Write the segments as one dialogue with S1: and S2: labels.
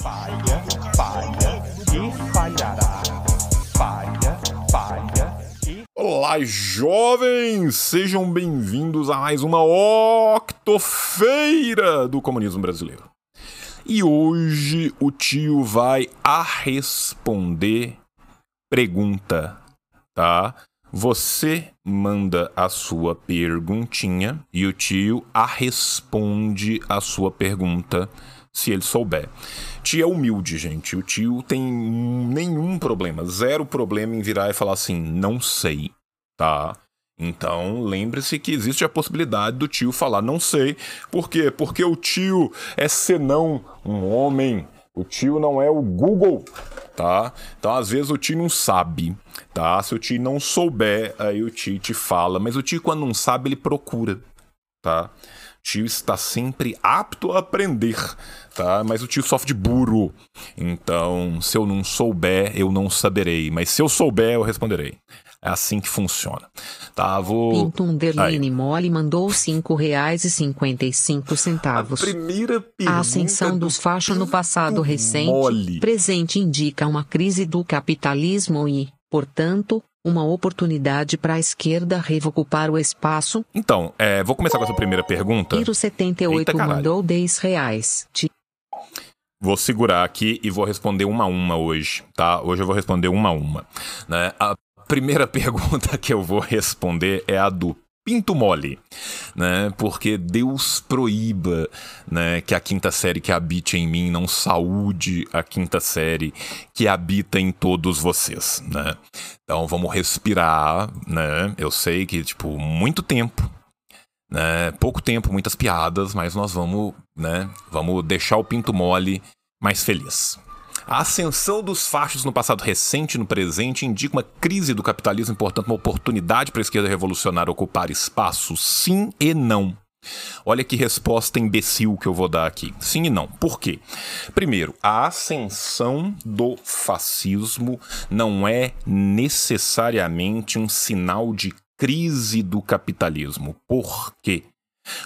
S1: Falha, falha e falhará. Falha, falha e.
S2: Olá, jovens! Sejam bem-vindos a mais uma octofeira do comunismo brasileiro. E hoje o tio vai a responder pergunta, tá? Você manda a sua perguntinha e o tio a responde a sua pergunta se ele souber. Tio é humilde, gente. O tio tem nenhum problema, zero problema em virar e falar assim, não sei, tá? Então, lembre-se que existe a possibilidade do tio falar não sei. Por quê? Porque o tio é senão um homem. O tio não é o Google, tá? Então, às vezes o tio não sabe, tá? Se o tio não souber, aí o tio te fala. Mas o tio, quando não sabe, ele procura, tá? O tio está sempre apto a aprender, tá? Mas o tio sofre de burro. Então, se eu não souber, eu não saberei. Mas se eu souber, eu responderei. É assim que funciona. Tá, vou.
S3: Pinto Underline
S2: Aí.
S3: Mole mandou cinco reais e cinquenta e cinco centavos.
S2: primeira pergunta.
S3: A ascensão dos fachos no passado recente,
S2: Mole.
S3: presente indica uma crise do capitalismo e, portanto, uma oportunidade para a esquerda reocupar o espaço.
S2: Então, é, vou começar com essa primeira pergunta.
S3: Tiro 78
S2: Eita, caralho.
S3: mandou 10 reais. Ti-
S2: Vou segurar aqui e vou responder uma a uma hoje, tá? Hoje eu vou responder uma a uma. Né? A primeira pergunta que eu vou responder é a do Pinto Mole, né? Porque Deus proíba, né, que a quinta série que habite em mim não saúde a quinta série que habita em todos vocês, né? Então vamos respirar, né? Eu sei que tipo muito tempo, né? Pouco tempo, muitas piadas, mas nós vamos, né? Vamos deixar o Pinto Mole mais feliz. A ascensão dos fachos no passado recente e no presente indica uma crise do capitalismo, portanto, uma oportunidade para a esquerda revolucionária ocupar espaço? Sim e não. Olha que resposta imbecil que eu vou dar aqui. Sim e não. Por quê? Primeiro, a ascensão do fascismo não é necessariamente um sinal de crise do capitalismo. Por quê?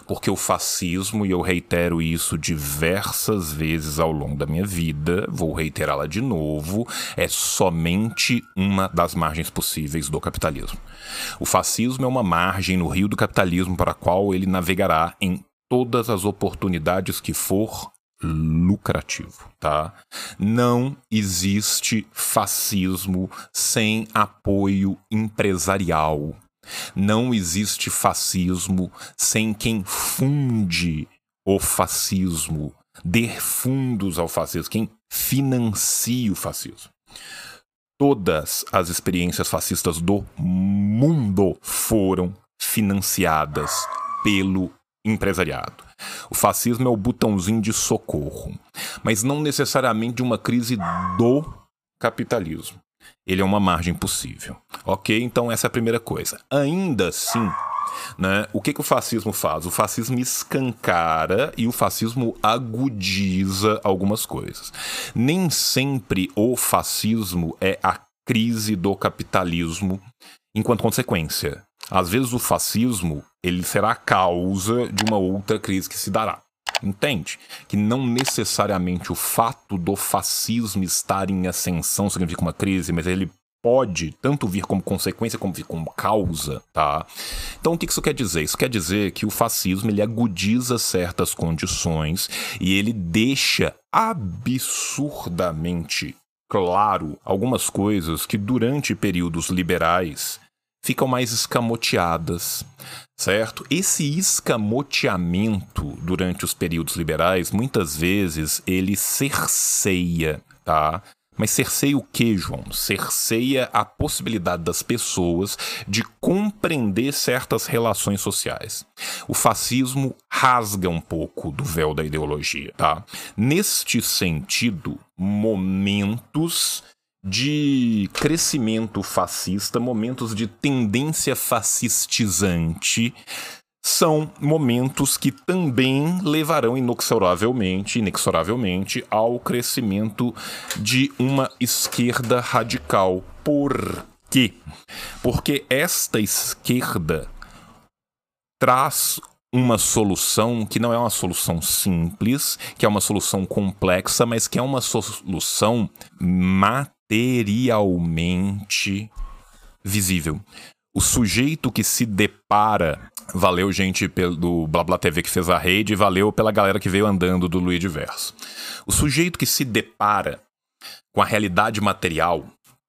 S2: Porque o fascismo, e eu reitero isso diversas vezes ao longo da minha vida, vou reiterá-la de novo, é somente uma das margens possíveis do capitalismo. O fascismo é uma margem no rio do capitalismo para a qual ele navegará em todas as oportunidades que for lucrativo, tá? Não existe fascismo sem apoio empresarial. Não existe fascismo sem quem funde o fascismo, dê fundos ao fascismo, quem financia o fascismo. Todas as experiências fascistas do mundo foram financiadas pelo empresariado. O fascismo é o botãozinho de socorro, mas não necessariamente de uma crise do capitalismo. Ele é uma margem possível. Ok? Então, essa é a primeira coisa. Ainda assim, né, o que, que o fascismo faz? O fascismo escancara e o fascismo agudiza algumas coisas. Nem sempre o fascismo é a crise do capitalismo enquanto consequência. Às vezes o fascismo ele será a causa de uma outra crise que se dará. Entende? Que não necessariamente o fato do fascismo estar em ascensão significa uma crise, mas ele pode tanto vir como consequência como vir como causa, tá? Então o que isso quer dizer? Isso quer dizer que o fascismo ele agudiza certas condições e ele deixa absurdamente claro algumas coisas que durante períodos liberais ficam mais escamoteadas, certo? Esse escamoteamento durante os períodos liberais, muitas vezes, ele cerceia, tá? Mas cerceia o que, João? Cerceia a possibilidade das pessoas de compreender certas relações sociais. O fascismo rasga um pouco do véu da ideologia, tá? Neste sentido, momentos de crescimento fascista, momentos de tendência fascistizante, são momentos que também levarão inexoravelmente, inexoravelmente ao crescimento de uma esquerda radical. Por quê? Porque esta esquerda traz uma solução que não é uma solução simples, que é uma solução complexa, mas que é uma solução materialmente visível. O sujeito que se depara. Valeu, gente, pelo Blá Blá TV que fez a rede, valeu pela galera que veio andando do Luiz Diverso. O sujeito que se depara com a realidade material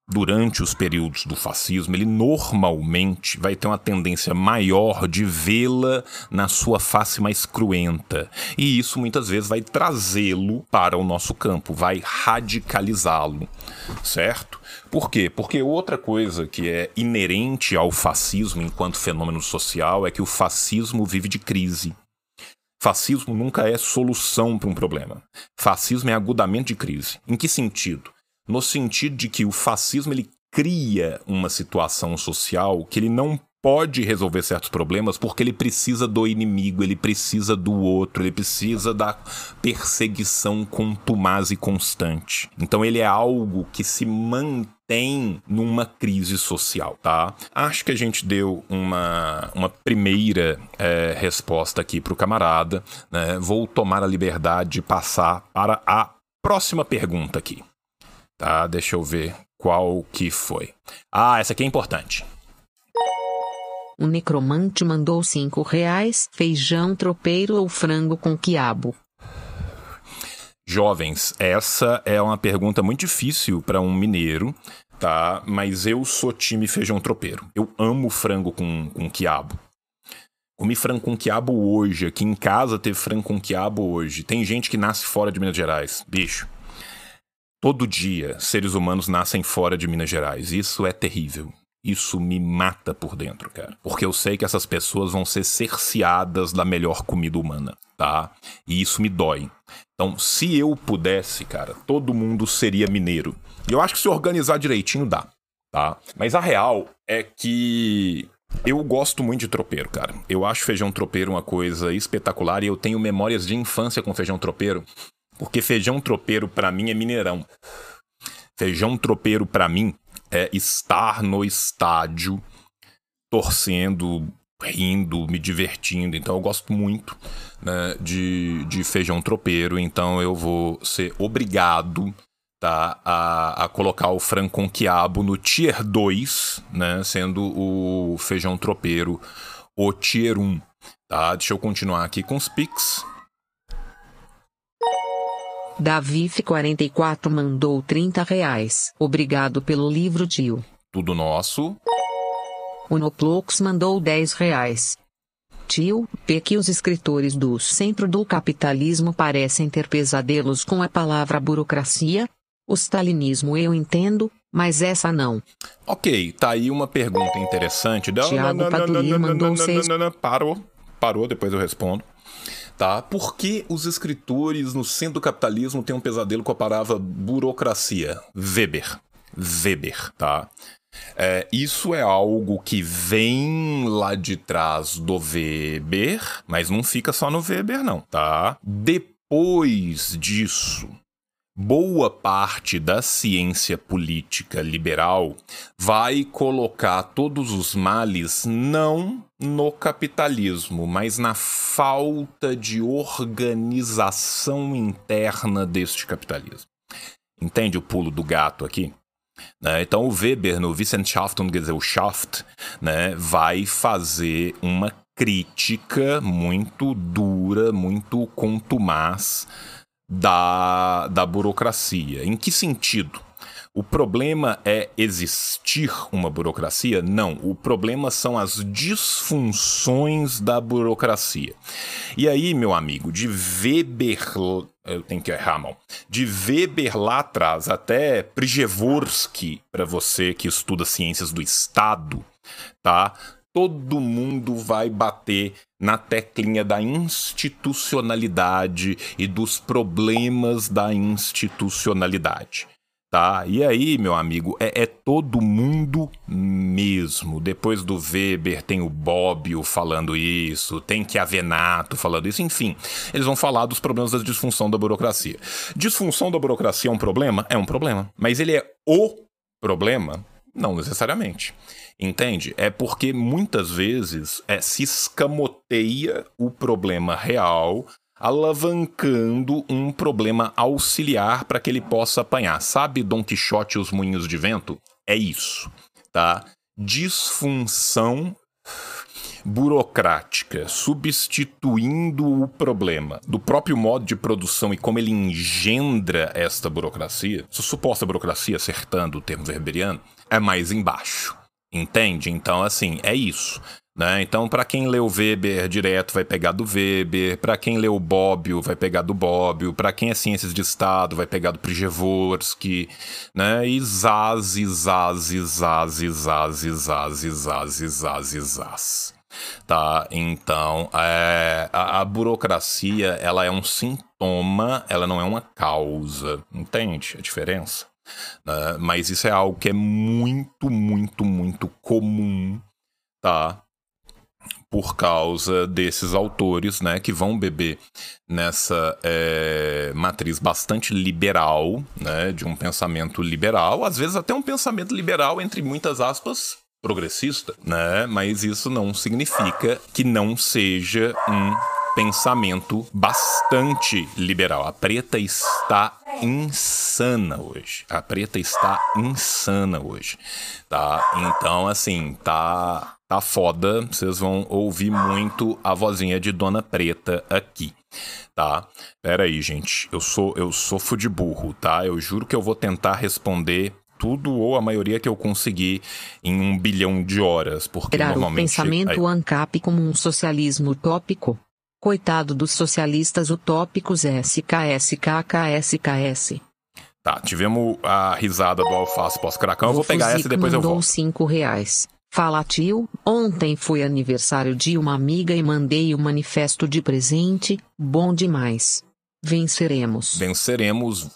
S2: durante os períodos do fascismo, ele normalmente vai ter uma tendência maior de vê-la na sua face mais cruenta. E isso muitas vezes vai trazê-lo para o nosso campo, vai radicalizá-lo, certo? Por quê? Porque outra coisa que é inerente ao fascismo enquanto fenômeno social é que o fascismo vive de crise. Fascismo nunca é solução para um problema. Fascismo é agudamento de crise. Em que sentido? No sentido de que o fascismo ele cria uma situação social que ele não pode resolver certos problemas porque ele precisa do inimigo, ele precisa do outro, ele precisa da perseguição contumaz e constante. Então ele é algo que se mantém numa crise social, tá? Acho que a gente deu uma, uma primeira é, resposta aqui para o camarada. Né? Vou tomar a liberdade de passar para a próxima pergunta aqui. Tá, deixa eu ver qual que foi. Ah, essa aqui é importante.
S3: O necromante mandou cinco reais, feijão tropeiro ou frango com quiabo.
S2: Jovens, essa é uma pergunta muito difícil para um mineiro, tá? Mas eu sou time feijão tropeiro. Eu amo frango com, com quiabo. Comi frango com quiabo hoje. Aqui em casa teve frango com quiabo hoje. Tem gente que nasce fora de Minas Gerais. Bicho. Todo dia, seres humanos nascem fora de Minas Gerais. Isso é terrível. Isso me mata por dentro, cara. Porque eu sei que essas pessoas vão ser cerceadas da melhor comida humana, tá? E isso me dói. Então, se eu pudesse, cara, todo mundo seria mineiro. E eu acho que se organizar direitinho dá, tá? Mas a real é que eu gosto muito de tropeiro, cara. Eu acho feijão tropeiro uma coisa espetacular e eu tenho memórias de infância com feijão tropeiro porque feijão tropeiro para mim é mineirão. Feijão tropeiro para mim é estar no estádio torcendo, rindo, me divertindo. Então eu gosto muito né, de, de feijão tropeiro. Então eu vou ser obrigado tá, a, a colocar o frango quiabo no tier 2, né, sendo o feijão tropeiro o tier 1. Tá? Deixa eu continuar aqui com os pics.
S3: Davif44 mandou 30 reais. Obrigado pelo livro, tio.
S2: Tudo nosso.
S3: O Noplux mandou 10 reais. Tio, P que os escritores do Centro do Capitalismo parecem ter pesadelos com a palavra burocracia? O stalinismo eu entendo, mas essa não.
S2: Ok, tá aí uma pergunta interessante.
S3: Tiago Padulli mandou 6...
S2: Parou, parou, depois eu respondo tá? Por que os escritores no centro do capitalismo têm um pesadelo com a palavra burocracia? Weber. Weber, tá? É, isso é algo que vem lá de trás do Weber, mas não fica só no Weber, não, tá? Depois disso, boa parte da ciência política liberal vai colocar todos os males não no capitalismo, mas na falta de organização interna deste capitalismo. Entende o pulo do gato aqui? Né? Então o Weber, no Wissenschaftsgesellschaft, né, vai fazer uma crítica muito dura, muito contumaz da, da burocracia. Em que sentido? O problema é existir uma burocracia? Não. O problema são as disfunções da burocracia. E aí, meu amigo, de Weber. Eu tenho que errar, mão. De Weber lá atrás até Przeworski, para você que estuda ciências do Estado, tá? Todo mundo vai bater na teclinha da institucionalidade e dos problemas da institucionalidade. Tá? E aí, meu amigo, é, é, todo mundo mesmo. Depois do Weber tem o Bobbio falando isso, tem que Avenato falando isso, enfim. Eles vão falar dos problemas da disfunção da burocracia. Disfunção da burocracia é um problema? É um problema. Mas ele é o problema? Não necessariamente. Entende? É porque muitas vezes é, se escamoteia o problema real, alavancando um problema auxiliar para que ele possa apanhar. Sabe Dom Quixote e os moinhos de vento? É isso, tá? Disfunção burocrática, substituindo o problema do próprio modo de produção e como ele engendra esta burocracia, suposta burocracia, acertando o termo verberiano, é mais embaixo. Entende? Então, assim, é isso. Né? Então, para quem leu Weber direto, vai pegar do Weber. Para quem leu Bobbio, vai pegar do Bobbio. Para quem é Ciências de Estado, vai pegar do Przeworski. Né? E zaz, zaz, zaz, zaz, zaz, zaz, zaz, zaz. Tá? Então, é, a, a burocracia, ela é um sintoma, ela não é uma causa. Entende a diferença? Né? Mas isso é algo que é muito, muito, muito comum, tá? Por causa desses autores, né, que vão beber nessa é, matriz bastante liberal, né, de um pensamento liberal, às vezes até um pensamento liberal, entre muitas aspas, progressista, né? Mas isso não significa que não seja um pensamento bastante liberal. A preta está insana hoje. A preta está insana hoje, tá? Então, assim, tá tá foda. Vocês vão ouvir muito a vozinha de Dona Preta aqui, tá? Pera aí, gente. Eu sou eu sofro de burro, tá? Eu juro que eu vou tentar responder tudo ou a maioria que eu consegui em um bilhão de horas, porque
S3: Tirar
S2: normalmente...
S3: o pensamento
S2: aí...
S3: ANCAP como um socialismo utópico? Coitado dos socialistas utópicos SKSKKSKS.
S2: Tá, tivemos a risada do alface pós-cracão, eu vou pegar essa e depois eu volto.
S3: cinco reais. Fala tio, ontem foi aniversário de uma amiga e mandei o manifesto de presente, bom demais. Venceremos.
S2: Venceremos,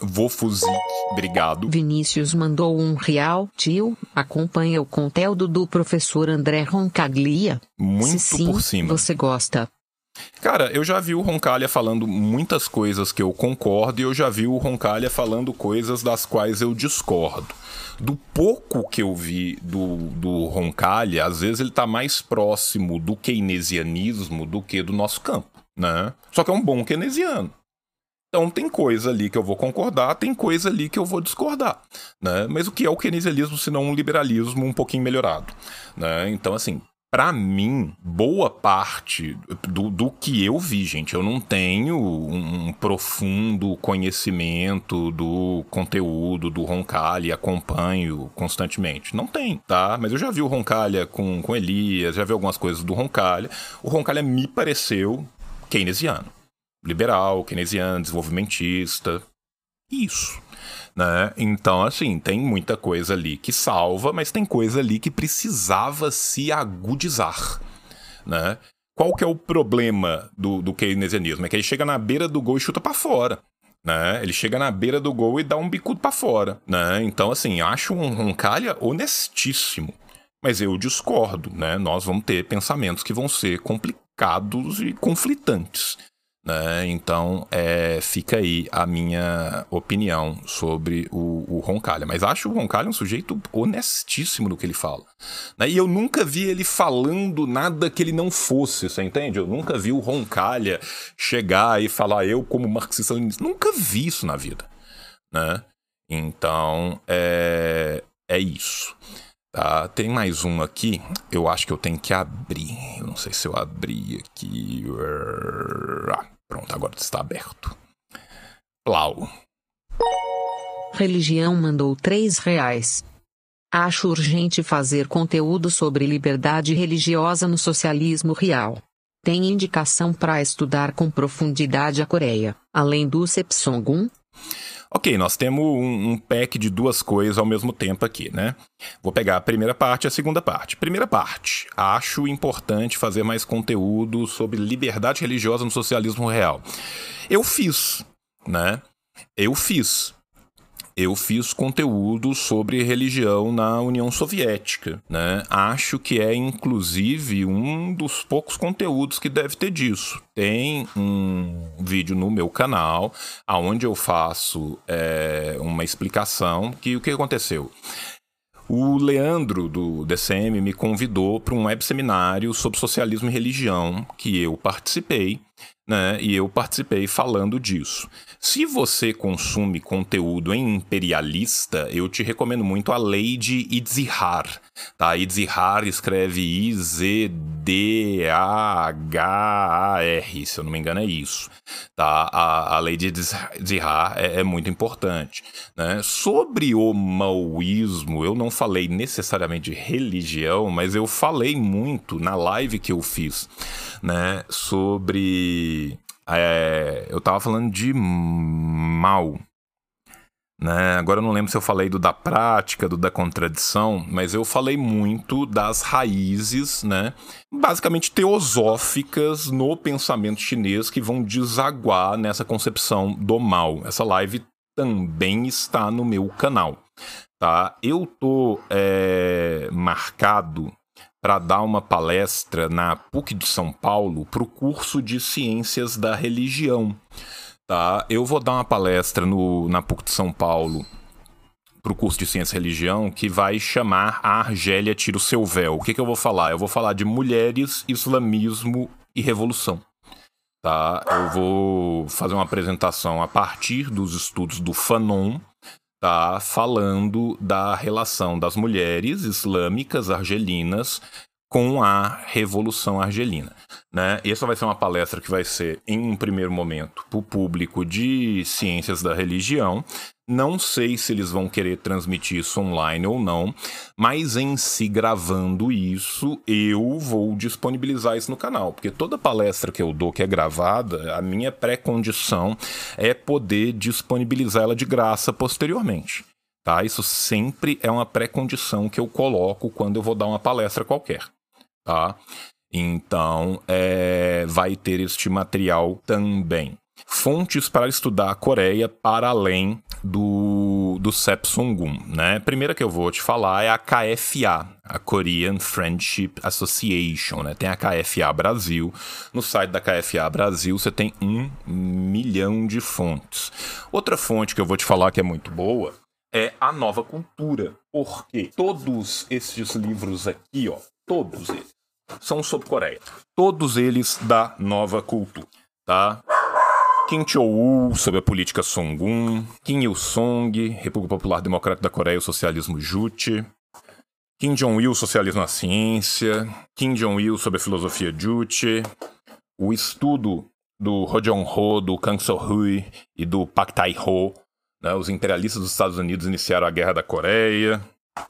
S2: Vofuzik, obrigado.
S3: Vinícius mandou um real. Tio, acompanha o conteúdo do professor André Roncaglia?
S2: Muito
S3: Se sim,
S2: por cima.
S3: você gosta.
S2: Cara, eu já vi o Roncalha falando muitas coisas que eu concordo e eu já vi o Roncalha falando coisas das quais eu discordo. Do pouco que eu vi do, do Roncalha, às vezes ele tá mais próximo do keynesianismo do que do nosso campo, né? Só que é um bom keynesiano. Então tem coisa ali que eu vou concordar, tem coisa ali que eu vou discordar, né? Mas o que é o keynesianismo se não um liberalismo um pouquinho melhorado, né? Então assim, para mim, boa parte do, do que eu vi, gente, eu não tenho um profundo conhecimento do conteúdo do Roncalha, acompanho constantemente. Não tem, tá? Mas eu já vi o Roncalha com, com Elias, já vi algumas coisas do Roncalha. O Roncalha me pareceu keynesiano liberal, keynesiano, desenvolvimentista. Isso. Né? Então, assim, tem muita coisa ali que salva, mas tem coisa ali que precisava se agudizar. Né? Qual que é o problema do, do keynesianismo? É que ele chega na beira do gol e chuta para fora. Né? Ele chega na beira do gol e dá um bicudo para fora. Né? Então, assim, acho um Roncalha honestíssimo. Mas eu discordo, né? Nós vamos ter pensamentos que vão ser complicados e conflitantes. Né? Então, é, fica aí a minha opinião sobre o, o Roncalha. Mas acho o Roncalha um sujeito honestíssimo no que ele fala. Né? E eu nunca vi ele falando nada que ele não fosse, você entende? Eu nunca vi o Roncalha chegar e falar eu como marxista-leninista. Nunca vi isso na vida. Né? Então, é, é isso. Tá, tem mais um aqui. Eu acho que eu tenho que abrir. Eu não sei se eu abri aqui. Pronto, agora está aberto. Plau.
S3: Religião mandou três reais. Acho urgente fazer conteúdo sobre liberdade religiosa no socialismo real. Tem indicação para estudar com profundidade a Coreia, além do Sepsongun?
S2: Ok, nós temos um, um, pack de duas coisas ao mesmo tempo aqui, né? Vou pegar a primeira parte e a segunda parte. Primeira parte, acho importante fazer mais conteúdo sobre liberdade religiosa no socialismo real. Eu fiz, né? Eu fiz eu fiz conteúdo sobre religião na União Soviética, né? Acho que é inclusive um dos poucos conteúdos que deve ter disso. Tem um vídeo no meu canal aonde eu faço é, uma explicação que o que aconteceu. o Leandro do DCM me convidou para um web seminário sobre socialismo e religião que eu participei né? E eu participei falando disso. Se você consome conteúdo imperialista, eu te recomendo muito a lei de Itzihar. Tá? Itzihar escreve I-Z-D-A-H-A-R, se eu não me engano é isso. Tá? A, a de Itzihar é, é muito importante. Né? Sobre o maoísmo, eu não falei necessariamente de religião, mas eu falei muito na live que eu fiz né, sobre. É, eu tava falando de mal. Né? Agora eu não lembro se eu falei do da prática, do da contradição, mas eu falei muito das raízes, né? basicamente teosóficas no pensamento chinês que vão desaguar nessa concepção do mal. Essa live também está no meu canal. Tá? Eu tô é, marcado para dar uma palestra na PUC de São Paulo para o curso de Ciências da Religião. Tá? Eu vou dar uma palestra no, na PUC de São Paulo para o curso de Ciência e Religião que vai chamar a Argélia Tira o Seu Véu. O que, que eu vou falar? Eu vou falar de mulheres, islamismo e revolução. Tá? Eu vou fazer uma apresentação a partir dos estudos do Fanon, está falando da relação das mulheres islâmicas argelinas com a Revolução Argelina. Né? Essa vai ser uma palestra que vai ser, em um primeiro momento, para o público de ciências da religião. Não sei se eles vão querer transmitir isso online ou não, mas em si gravando isso, eu vou disponibilizar isso no canal, porque toda palestra que eu dou que é gravada, a minha pré-condição é poder disponibilizar ela de graça posteriormente. Tá? Isso sempre é uma pré-condição que eu coloco quando eu vou dar uma palestra qualquer tá? Então, é, vai ter este material também. Fontes para estudar a Coreia para além do, do Sepsungun, né? A primeira que eu vou te falar é a KFA, a Korean Friendship Association, né? Tem a KFA Brasil. No site da KFA Brasil você tem um milhão de fontes. Outra fonte que eu vou te falar que é muito boa é a Nova Cultura, porque todos esses livros aqui, ó, todos eles, são sobre Coreia. Todos eles da nova cultura, tá? Kim Cho-woo sobre a política Songun, Kim Il-sung, República Popular Democrática da Coreia, o socialismo Juche, Kim Jong-il, socialismo na ciência, Kim Jong-il sobre a filosofia Juche, o estudo do Ho Jong-ho, do Kang So-hui e do Pak Tai-ho, né, os imperialistas dos Estados Unidos iniciaram a Guerra da Coreia,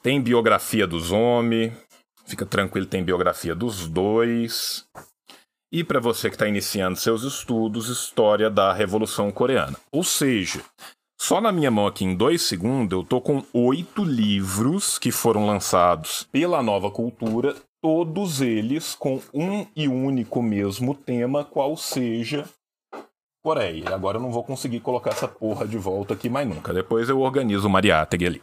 S2: tem biografia dos homens, Fica tranquilo, tem biografia dos dois. E para você que está iniciando seus estudos, história da Revolução Coreana. Ou seja, só na minha mão aqui em dois segundos eu tô com oito livros que foram lançados pela Nova Cultura, todos eles com um e único mesmo tema, qual seja Coreia. Agora eu não vou conseguir colocar essa porra de volta aqui mais nunca. Depois eu organizo o Mariátegui ali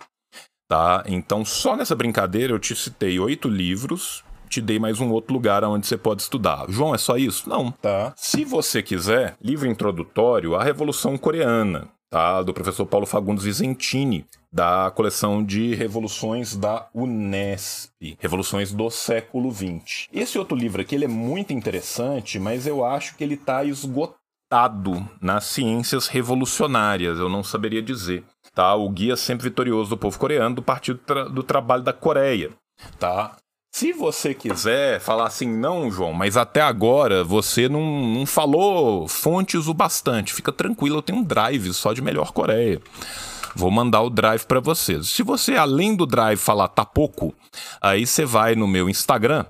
S2: tá? Então, só nessa brincadeira eu te citei oito livros, te dei mais um outro lugar onde você pode estudar. João, é só isso? Não, tá? Se você quiser, livro introdutório à Revolução Coreana, tá? Do professor Paulo Fagundes Vicentini, da coleção de revoluções da Unesp, revoluções do século XX. Esse outro livro aqui ele é muito interessante, mas eu acho que ele está esgotado nas ciências revolucionárias, eu não saberia dizer tá? O guia sempre vitorioso do povo coreano do Partido Tra do Trabalho da Coreia, tá? Se você quiser falar assim, não, João, mas até agora você não, não falou fontes o bastante, fica tranquilo, eu tenho um drive só de melhor Coreia. Vou mandar o drive para vocês. Se você, além do drive, falar tá pouco, aí você vai no meu Instagram,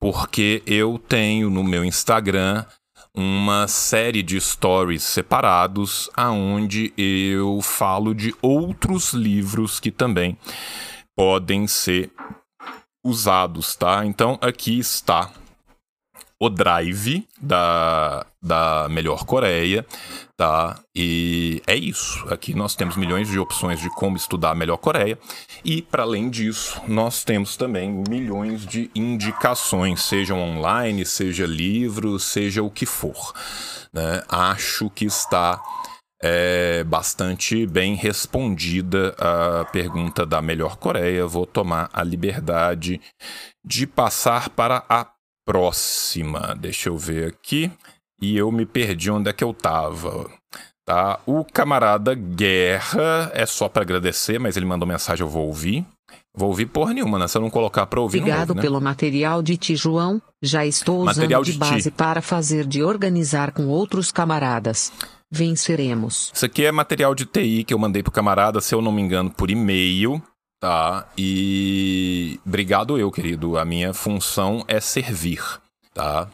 S2: porque eu tenho no meu Instagram uma série de stories separados aonde eu falo de outros livros que também podem ser usados, tá? Então aqui está o Drive da, da Melhor Coreia, tá? E é isso. Aqui nós temos milhões de opções de como estudar a Melhor Coreia. E, para além disso, nós temos também milhões de indicações, sejam online, seja livro, seja o que for. Né? Acho que está é bastante bem respondida a pergunta da melhor Coreia. Vou tomar a liberdade de passar para a próxima. Deixa eu ver aqui. E eu me perdi onde é que eu tava. Tá? O camarada Guerra é só para agradecer, mas ele mandou mensagem, eu vou ouvir. Vou ouvir porra nenhuma, né? Se eu não colocar pra ouvir,
S3: Obrigado
S2: ouve, né?
S3: pelo material de ti, João. Já estou
S2: Material
S3: usando de,
S2: de ti.
S3: base para fazer de organizar com outros camaradas. Venceremos.
S2: Isso aqui é material de TI que eu mandei pro camarada, se eu não me engano, por e-mail, tá? E obrigado eu, querido. A minha função é servir, tá?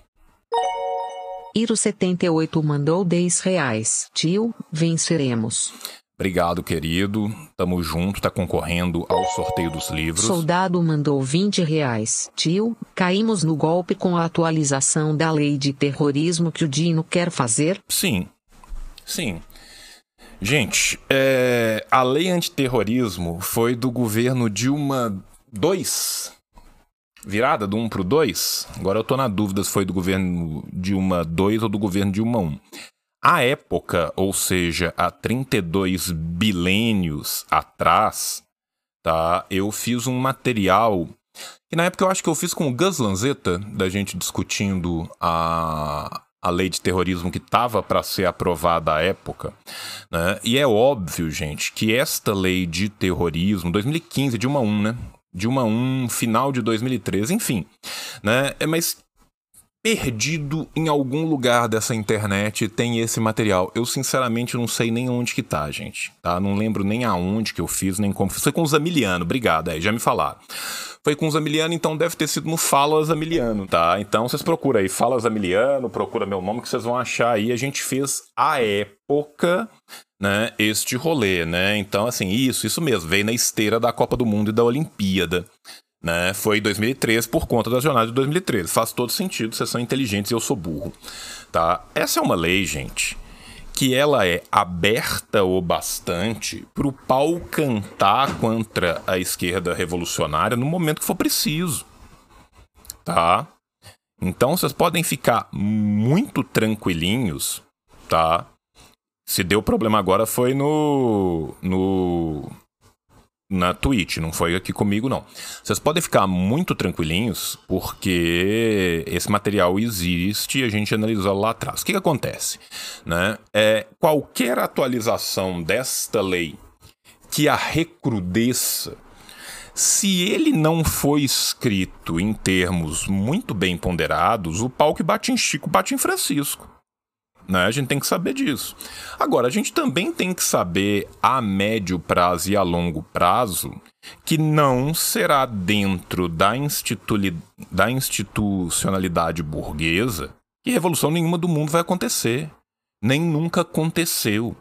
S3: Iro78 mandou 10 reais. Tio, venceremos.
S2: Obrigado, querido. Tamo junto, tá concorrendo ao sorteio dos livros.
S3: Soldado mandou 20 reais. Tio, caímos no golpe com a atualização da lei de terrorismo que o Dino quer fazer?
S2: Sim, sim. Gente, é, a lei antiterrorismo foi do governo Dilma 2. Virada do 1 pro 2? Agora eu tô na dúvida se foi do governo Dilma 2 ou do governo Dilma 1. À época, ou seja, há 32 bilênios atrás, tá? Eu fiz um material que na época eu acho que eu fiz com o Gus Lanzetta, da gente discutindo a, a lei de terrorismo que estava para ser aprovada à época. Né? E é óbvio, gente, que esta lei de terrorismo, 2015, Dilma 1, né? Dilma 1, final de 2013, enfim. Né? É, mas perdido em algum lugar dessa internet tem esse material. Eu sinceramente não sei nem onde que tá, gente. Tá? Não lembro nem aonde que eu fiz, nem como. Foi com o Zamiliano, obrigado, aí, já me falaram. Foi com o Zamiliano, então deve ter sido no Fala Zamiliano, tá? Então vocês procuram aí, Fala Zamiliano, procura meu nome que vocês vão achar aí. A gente fez a época, né, este rolê, né? Então, assim, isso, isso mesmo, veio na esteira da Copa do Mundo e da Olimpíada. Né? Foi em 2013 por conta da jornada de 2013. Faz todo sentido, vocês são inteligentes e eu sou burro. Tá? Essa é uma lei, gente, que ela é aberta o bastante para o pau cantar contra a esquerda revolucionária no momento que for preciso. Tá? Então vocês podem ficar muito tranquilinhos, tá? Se deu problema agora foi no no na Twitch, não foi aqui comigo, não. Vocês podem ficar muito tranquilinhos, porque esse material existe e a gente analisou lá atrás. O que, que acontece? Né? É, qualquer atualização desta lei que a recrudesça, se ele não foi escrito em termos muito bem ponderados, o pau que bate em Chico bate em Francisco. Né? A gente tem que saber disso. Agora, a gente também tem que saber a médio prazo e a longo prazo que não será dentro da, instituli... da institucionalidade burguesa que revolução nenhuma do mundo vai acontecer. Nem nunca aconteceu.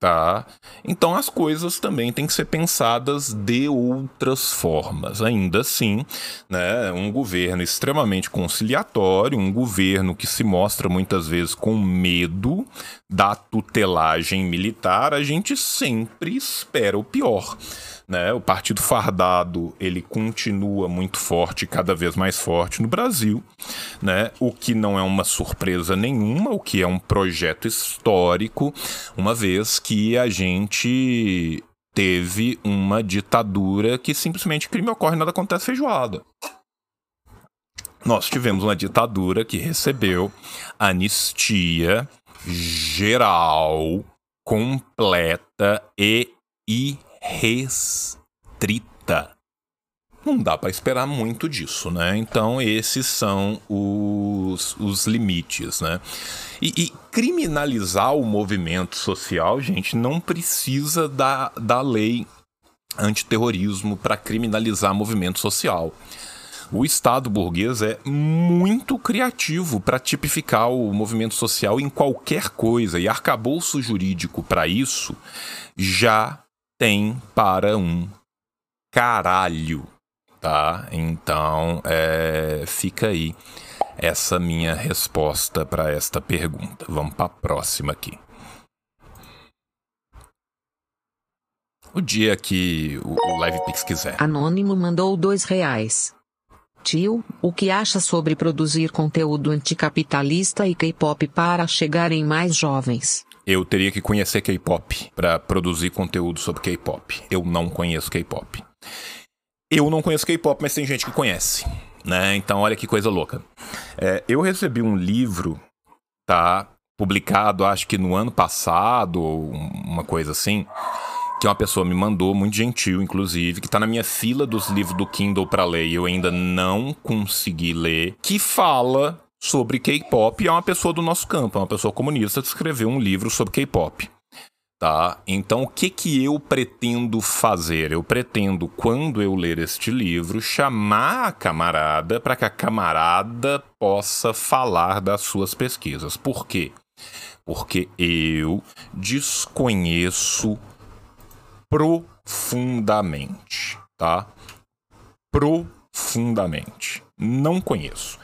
S2: Tá? Então as coisas também têm que ser pensadas de outras formas. Ainda assim, né, um governo extremamente conciliatório, um governo que se mostra muitas vezes com medo da tutelagem militar, a gente sempre espera o pior. Né? O Partido Fardado ele continua muito forte, cada vez mais forte no Brasil, né? o que não é uma surpresa nenhuma, o que é um projeto histórico, uma vez que a gente teve uma ditadura que simplesmente crime ocorre nada acontece feijoada. Nós tivemos uma ditadura que recebeu anistia geral, completa e irrestrita. Não dá para esperar muito disso, né? Então, esses são os, os limites, né? E, e, criminalizar o movimento social, gente, não precisa da, da lei antiterrorismo para criminalizar movimento social. O Estado burguês é muito criativo para tipificar o movimento social em qualquer coisa, e arcabouço jurídico para isso já tem para um caralho, tá? Então, é, fica aí essa minha resposta para esta pergunta. Vamos para a próxima aqui. O dia que o, o Live Pix quiser.
S3: Anônimo mandou dois reais. Tio, o que acha sobre produzir conteúdo anticapitalista e K-pop para chegar em mais jovens?
S2: Eu teria que conhecer K-pop para produzir conteúdo sobre K-pop. Eu não conheço K-pop. Eu não conheço K-pop, mas tem gente que conhece, né? Então olha que coisa louca. É, eu recebi um livro, tá? Publicado, acho que no ano passado, ou uma coisa assim, que uma pessoa me mandou, muito gentil, inclusive, que tá na minha fila dos livros do Kindle para ler e eu ainda não consegui ler, que fala sobre K-pop é uma pessoa do nosso campo, é uma pessoa comunista que escreveu um livro sobre K-pop. Tá? Então, o que que eu pretendo fazer? Eu pretendo, quando eu ler este livro, chamar a camarada para que a camarada possa falar das suas pesquisas. Por quê? Porque eu desconheço profundamente, tá? Profundamente. Não conheço.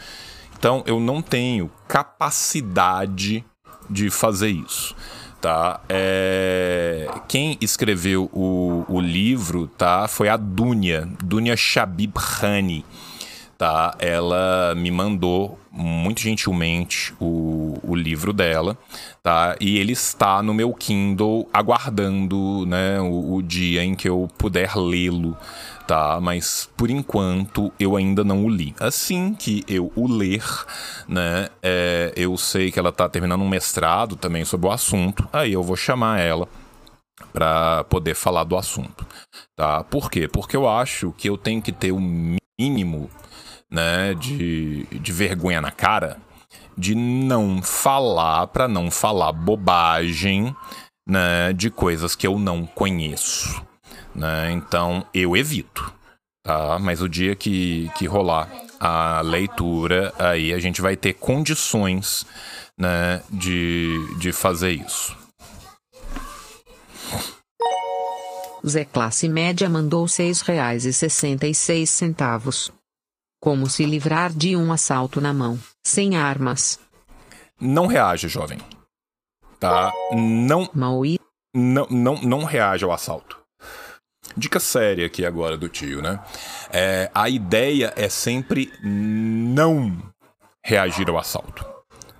S2: Então eu não tenho capacidade de fazer isso. Tá? É... Quem escreveu o, o livro tá? foi a Dunya, Dunya Shabib Khani. Tá? Ela me mandou muito gentilmente o, o livro dela, tá? E ele está no meu Kindle aguardando, né, o, o dia em que eu puder lê-lo, tá? Mas por enquanto eu ainda não o li. Assim que eu o ler, né? É, eu sei que ela tá terminando um mestrado também sobre o assunto. Aí eu vou chamar ela para poder falar do assunto, tá? Por quê? Porque eu acho que eu tenho que ter o mínimo, né, de, de vergonha na cara de não falar para não falar bobagem, né, de coisas que eu não conheço né? Então eu evito, tá? Mas o dia que, que rolar a leitura, aí a gente vai ter condições, né, de, de fazer isso.
S3: Zé Classe Média mandou R$ 6,66. Como se livrar de um assalto na mão, sem armas?
S2: Não reaja, jovem. Tá? Não.
S3: Maui.
S2: Não, não, não reaja ao assalto. Dica séria aqui agora do tio, né? É, a ideia é sempre não reagir ao assalto,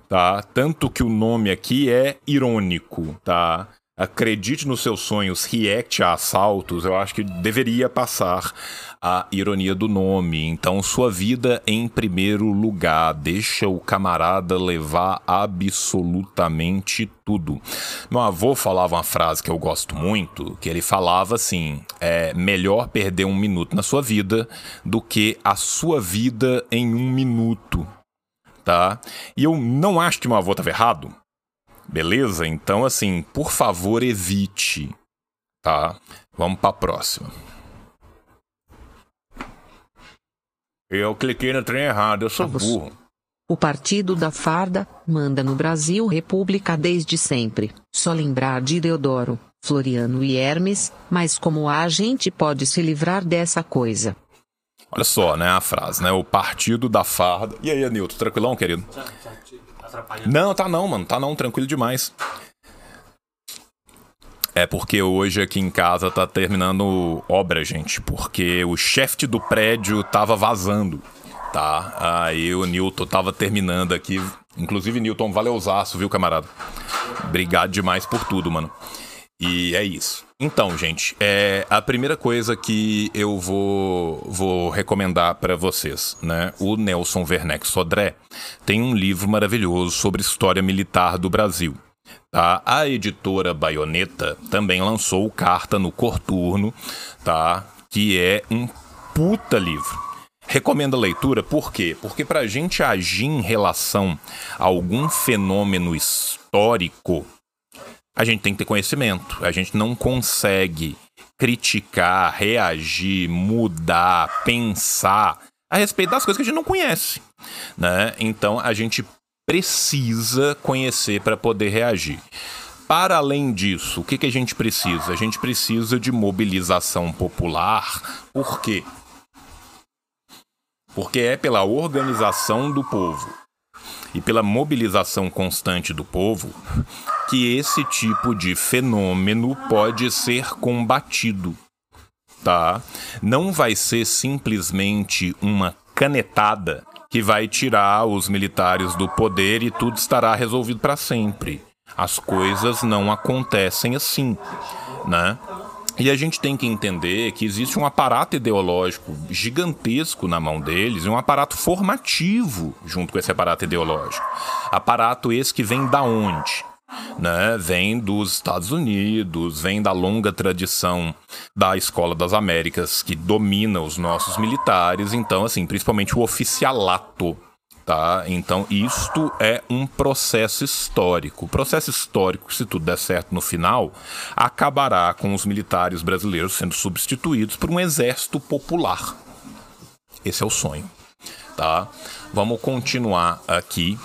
S2: tá? Tanto que o nome aqui é irônico, tá? Acredite nos seus sonhos, react a assaltos, eu acho que deveria passar a ironia do nome. Então, sua vida em primeiro lugar. Deixa o camarada levar absolutamente tudo. Meu avô falava uma frase que eu gosto muito, que ele falava assim: é melhor perder um minuto na sua vida do que a sua vida em um minuto. Tá? E eu não acho que meu avô estava errado. Beleza? Então, assim, por favor, evite. Tá? Vamos para a próxima. Eu cliquei no trem errado, eu sou burro.
S3: O Partido da Farda manda no Brasil República desde sempre. Só lembrar de Deodoro, Floriano e Hermes, mas como a gente pode se livrar dessa coisa?
S2: Olha só, né, a frase, né? O Partido da Farda. E aí, Anilton, tranquilão, querido? Não, tá não, mano. Tá não, tranquilo demais. É porque hoje aqui em casa tá terminando obra, gente. Porque o chefe do prédio tava vazando, tá? Aí o Newton tava terminando aqui. Inclusive, Newton, valeuzaço, viu, camarada? Obrigado demais por tudo, mano. E é isso. Então, gente, é a primeira coisa que eu vou, vou recomendar para vocês, né? O Nelson Werneck Sodré tem um livro maravilhoso sobre história militar do Brasil. Tá? A editora Baioneta também lançou Carta no Corturno, tá? Que é um puta livro. Recomendo a leitura por quê? Porque para a gente agir em relação a algum fenômeno histórico, a gente tem que ter conhecimento. A gente não consegue criticar, reagir, mudar, pensar a respeito das coisas que a gente não conhece, né? Então a gente precisa conhecer para poder reagir. Para além disso, o que, que a gente precisa? A gente precisa de mobilização popular. Por quê? Porque é pela organização do povo e pela mobilização constante do povo que esse tipo de fenômeno pode ser combatido. Tá? Não vai ser simplesmente uma canetada que vai tirar os militares do poder e tudo estará resolvido para sempre. As coisas não acontecem assim, né? E a gente tem que entender que existe um aparato ideológico gigantesco na mão deles e um aparato formativo junto com esse aparato ideológico. Aparato esse que vem da onde? Né? Vem dos Estados Unidos, vem da longa tradição da Escola das Américas que domina os nossos militares, então assim, principalmente o oficialato Tá? Então, isto é um processo histórico. O processo histórico, se tudo der certo no final, acabará com os militares brasileiros sendo substituídos por um exército popular. Esse é o sonho. Tá? Vamos continuar aqui,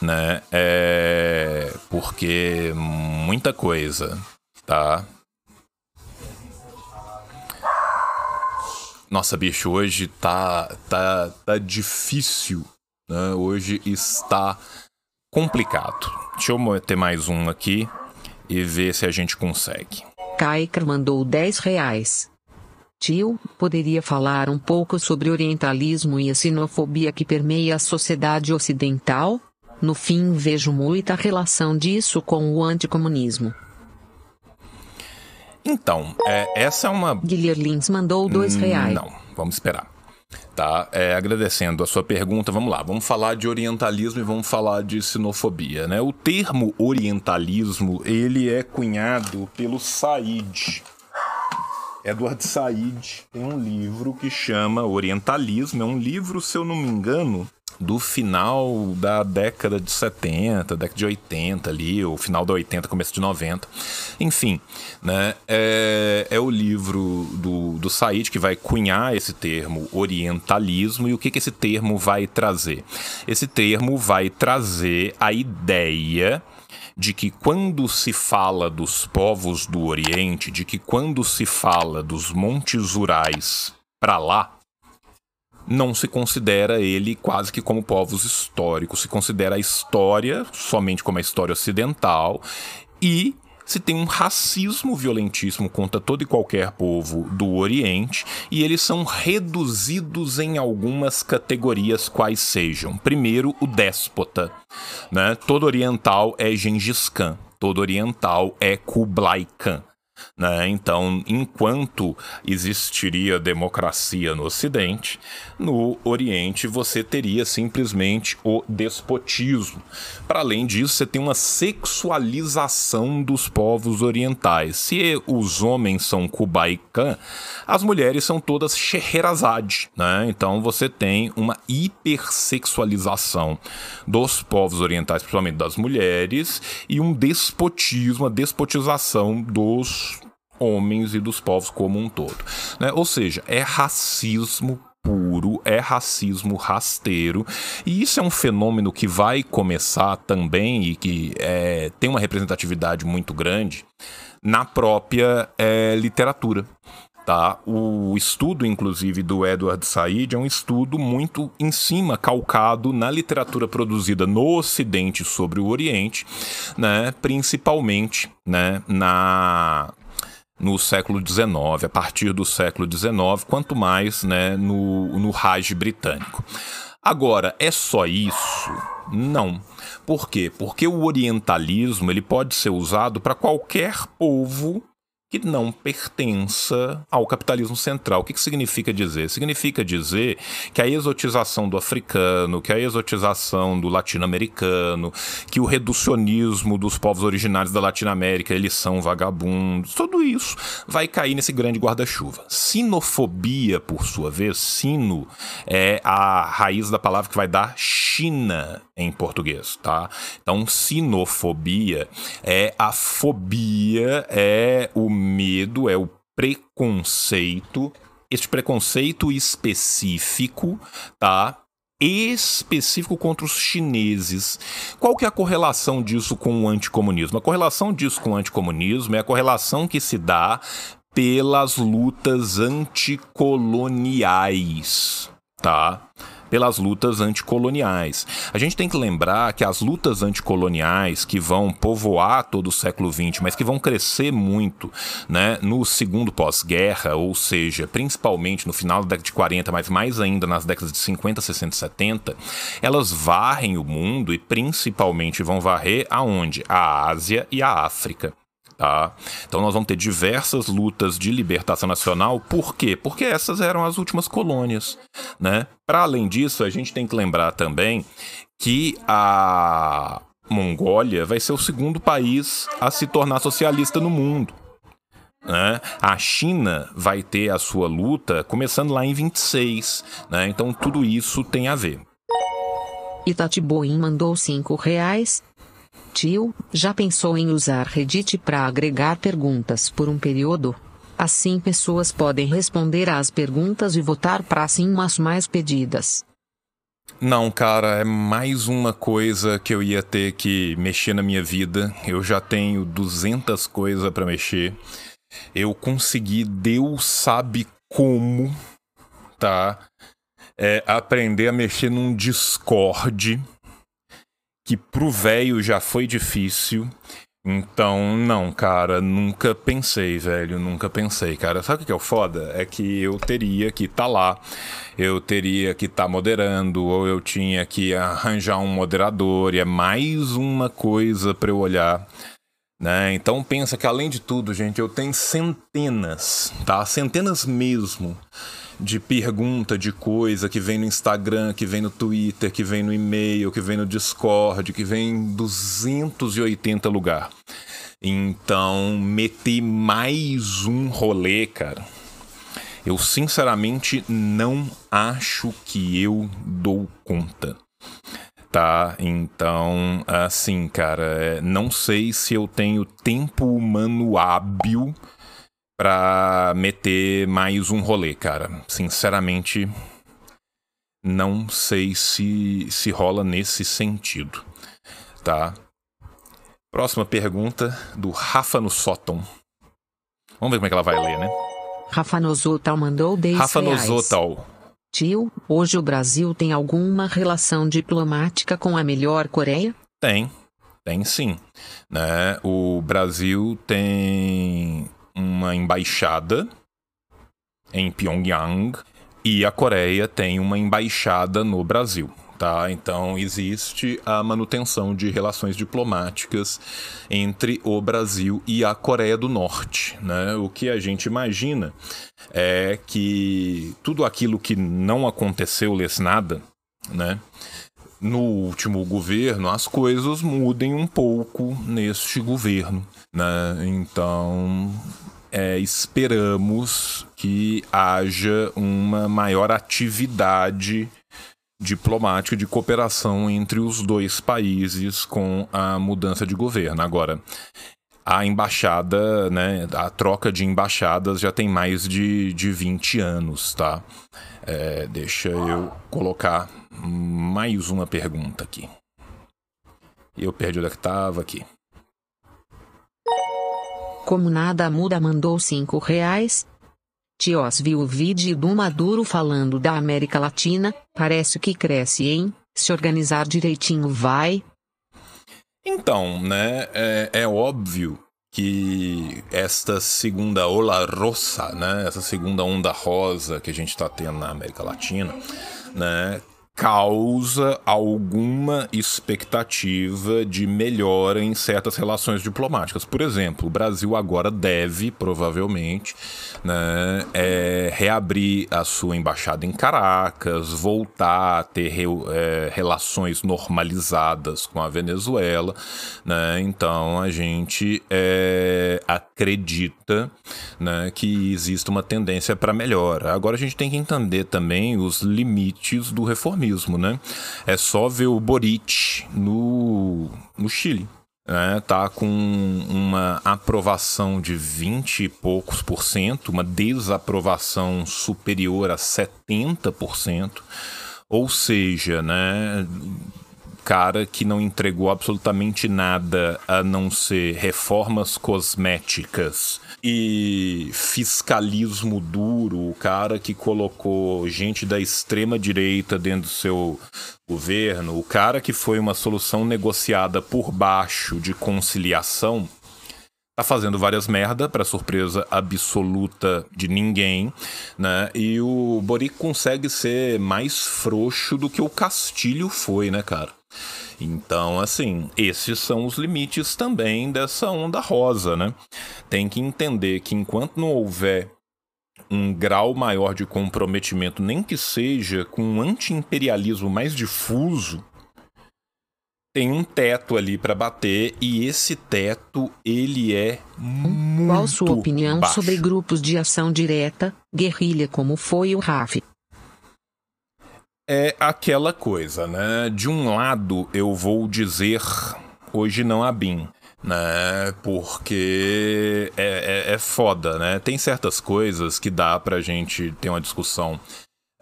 S2: né? É... Porque muita coisa, tá? Nossa, bicho, hoje tá, tá, tá difícil né, hoje está complicado. Deixa eu meter mais um aqui e ver se a gente consegue.
S3: Kaiker mandou 10 reais. Tio, poderia falar um pouco sobre orientalismo e a sinofobia que permeia a sociedade ocidental? No fim, vejo muita relação disso com o anticomunismo.
S2: Então, é, essa é uma.
S3: Guilherme Lins mandou dois reais.
S2: Não, vamos esperar. Tá, é, agradecendo a sua pergunta, vamos lá, vamos falar de orientalismo e vamos falar de sinofobia, né? O termo orientalismo, ele é cunhado pelo Said. Edward Said tem um livro que chama Orientalismo, é um livro, se eu não me engano, do final da década de 70, década de 80 ali, o final da 80, começo de 90. Enfim, né, é, é o livro do, do Said que vai cunhar esse termo orientalismo e o que, que esse termo vai trazer? Esse termo vai trazer a ideia de que quando se fala dos povos do Oriente, de que quando se fala dos montes Urais para lá, não se considera ele quase que como povos históricos, se considera a história somente como a história ocidental e se tem um racismo violentíssimo contra todo e qualquer povo do Oriente e eles são reduzidos em algumas categorias quais sejam. Primeiro, o déspota. Né? Todo oriental é Gengis Khan, todo oriental é Kublai Khan. Né? Então, enquanto existiria democracia no Ocidente, no Oriente você teria simplesmente o despotismo. Para além disso, você tem uma sexualização dos povos orientais. Se os homens são Kublai Khan, as mulheres são todas Scheherazade. Né? Então, você tem uma hipersexualização dos povos orientais, principalmente das mulheres, e um despotismo, uma despotização dos homens e dos povos como um todo. Né? Ou seja, é racismo puro, é racismo rasteiro, e isso é um fenômeno que vai começar também e que é, tem uma representatividade muito grande na própria é, literatura. Tá? O estudo, inclusive, do Edward Said é um estudo muito em cima, calcado na literatura produzida no Ocidente sobre o Oriente, né? principalmente né? na no século XIX, a partir do século XIX, quanto mais né, no, no Raj britânico. Agora, é só isso? Não. Por quê? Porque o orientalismo ele pode ser usado para qualquer povo que não pertença ao capitalismo central. O que, que significa dizer? Significa dizer que a exotização do africano, que a exotização do latino-americano, que o reducionismo dos povos originários da Latinoamérica, eles são vagabundos, tudo isso vai cair nesse grande guarda-chuva. Sinofobia, por sua vez, sino é a raiz da palavra que vai dar China em português, tá? Então, sinofobia é a fobia, é o medo, é o preconceito. Este preconceito específico, tá? específico contra os chineses. Qual que é a correlação disso com o anticomunismo? A correlação disso com o anticomunismo é a correlação que se dá pelas lutas anticoloniais, tá? Pelas lutas anticoloniais. A gente tem que lembrar que as lutas anticoloniais que vão povoar todo o século XX, mas que vão crescer muito né, no segundo pós-guerra, ou seja, principalmente no final da década de 40, mas mais ainda nas décadas de 50, 60 e 70, elas varrem o mundo e principalmente vão varrer aonde? A Ásia e a África. Tá? Então nós vamos ter diversas lutas de libertação nacional. Por quê? Porque essas eram as últimas colônias. Né? Para além disso, a gente tem que lembrar também que a Mongólia vai ser o segundo país a se tornar socialista no mundo. Né? A China vai ter a sua luta começando lá em 26. Né? Então tudo isso tem a ver.
S3: Itati Boim mandou cinco reais. Tio, já pensou em usar Reddit para agregar perguntas por um período? Assim pessoas podem responder às perguntas e votar para sim as mais pedidas.
S2: Não, cara, é mais uma coisa que eu ia ter que mexer na minha vida. Eu já tenho 200 coisas para mexer. Eu consegui, Deus sabe como, tá? É, aprender a mexer num Discord que pro velho já foi difícil. Então, não, cara, nunca pensei, velho, nunca pensei, cara. Sabe o que é o foda? É que eu teria que estar tá lá, eu teria que estar tá moderando, ou eu tinha que arranjar um moderador, e é mais uma coisa para eu olhar. Né? Então pensa que além de tudo, gente, eu tenho centenas, tá? Centenas mesmo de pergunta de coisa que vem no Instagram, que vem no Twitter, que vem no e-mail, que vem no Discord, que vem em 280 lugar. Então, meter mais um rolê, cara. Eu sinceramente não acho que eu dou conta. Tá, então, assim, cara, é, não sei se eu tenho tempo humano hábil pra meter mais um rolê, cara. Sinceramente, não sei se, se rola nesse sentido, tá? Próxima pergunta do Rafa no Sótão. Vamos ver como é que ela vai ler, né?
S3: Rafa Nozotal mandou 10
S2: Rafa
S3: reais.
S2: Nozotal.
S3: Tio, hoje o Brasil tem alguma relação diplomática com a melhor Coreia?
S2: Tem, tem sim. Né? O Brasil tem uma embaixada em Pyongyang e a Coreia tem uma embaixada no Brasil. Tá? Então existe a manutenção de relações diplomáticas entre o Brasil e a Coreia do Norte. Né? O que a gente imagina é que tudo aquilo que não aconteceu lhes nada, né? No último governo as coisas mudem um pouco neste governo. Né? Então, é, esperamos que haja uma maior atividade diplomática de cooperação entre os dois países com a mudança de governo. Agora, a embaixada, né, a troca de embaixadas já tem mais de, de 20 anos, tá? É, deixa eu colocar mais uma pergunta aqui. Eu perdi onde é que estava aqui.
S3: Como nada muda mandou 5 reais. Tios viu o vídeo do Maduro falando da América Latina, parece que cresce, hein? Se organizar direitinho vai.
S2: Então, né, é, é óbvio que esta segunda ola rossa, né, essa segunda onda rosa que a gente está tendo na América Latina, né, causa alguma expectativa de melhora em certas relações diplomáticas. Por exemplo, o Brasil agora deve, provavelmente, né, é, reabrir a sua embaixada em Caracas, voltar a ter re, é, relações normalizadas com a Venezuela. Né? Então a gente é, acredita né, que existe uma tendência para melhora. Agora a gente tem que entender também os limites do reformismo mesmo, né? É só ver o Boric no, no Chile. Né, tá com uma aprovação de 20 e poucos por cento, uma desaprovação superior a 70%, ou seja, né, cara que não entregou absolutamente nada a não ser reformas cosméticas e fiscalismo duro, o cara que colocou gente da extrema direita dentro do seu governo, o cara que foi uma solução negociada por baixo de conciliação, tá fazendo várias merda, para surpresa absoluta de ninguém, né? E o Boric consegue ser mais frouxo do que o Castilho foi, né, cara? Então, assim, esses são os limites também dessa onda rosa, né? Tem que entender que enquanto não houver um grau maior de comprometimento, nem que seja com um anti-imperialismo mais difuso, tem um teto ali para bater e esse teto ele é muito
S3: Qual sua opinião
S2: baixo.
S3: sobre grupos de ação direta, guerrilha como foi o RAF?
S2: É aquela coisa, né? De um lado eu vou dizer hoje não a BIM, né? Porque é, é, é foda, né? Tem certas coisas que dá pra gente ter uma discussão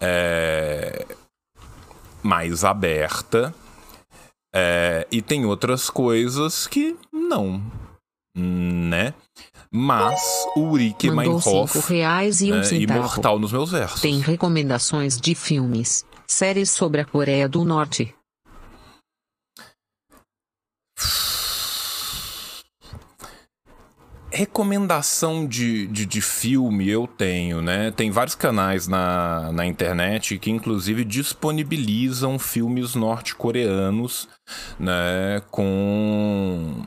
S2: é, mais aberta. é, e tem outras coisas que não, né? Mas o Ulrike
S3: Mandou cinco
S2: Meinhof
S3: reais e um
S2: é
S3: centavo.
S2: imortal nos meus versos.
S3: Tem recomendações de filmes, séries sobre a Coreia do Norte.
S2: Recomendação de, de, de filme eu tenho, né? Tem vários canais na, na internet que, inclusive, disponibilizam filmes norte-coreanos, né? Com,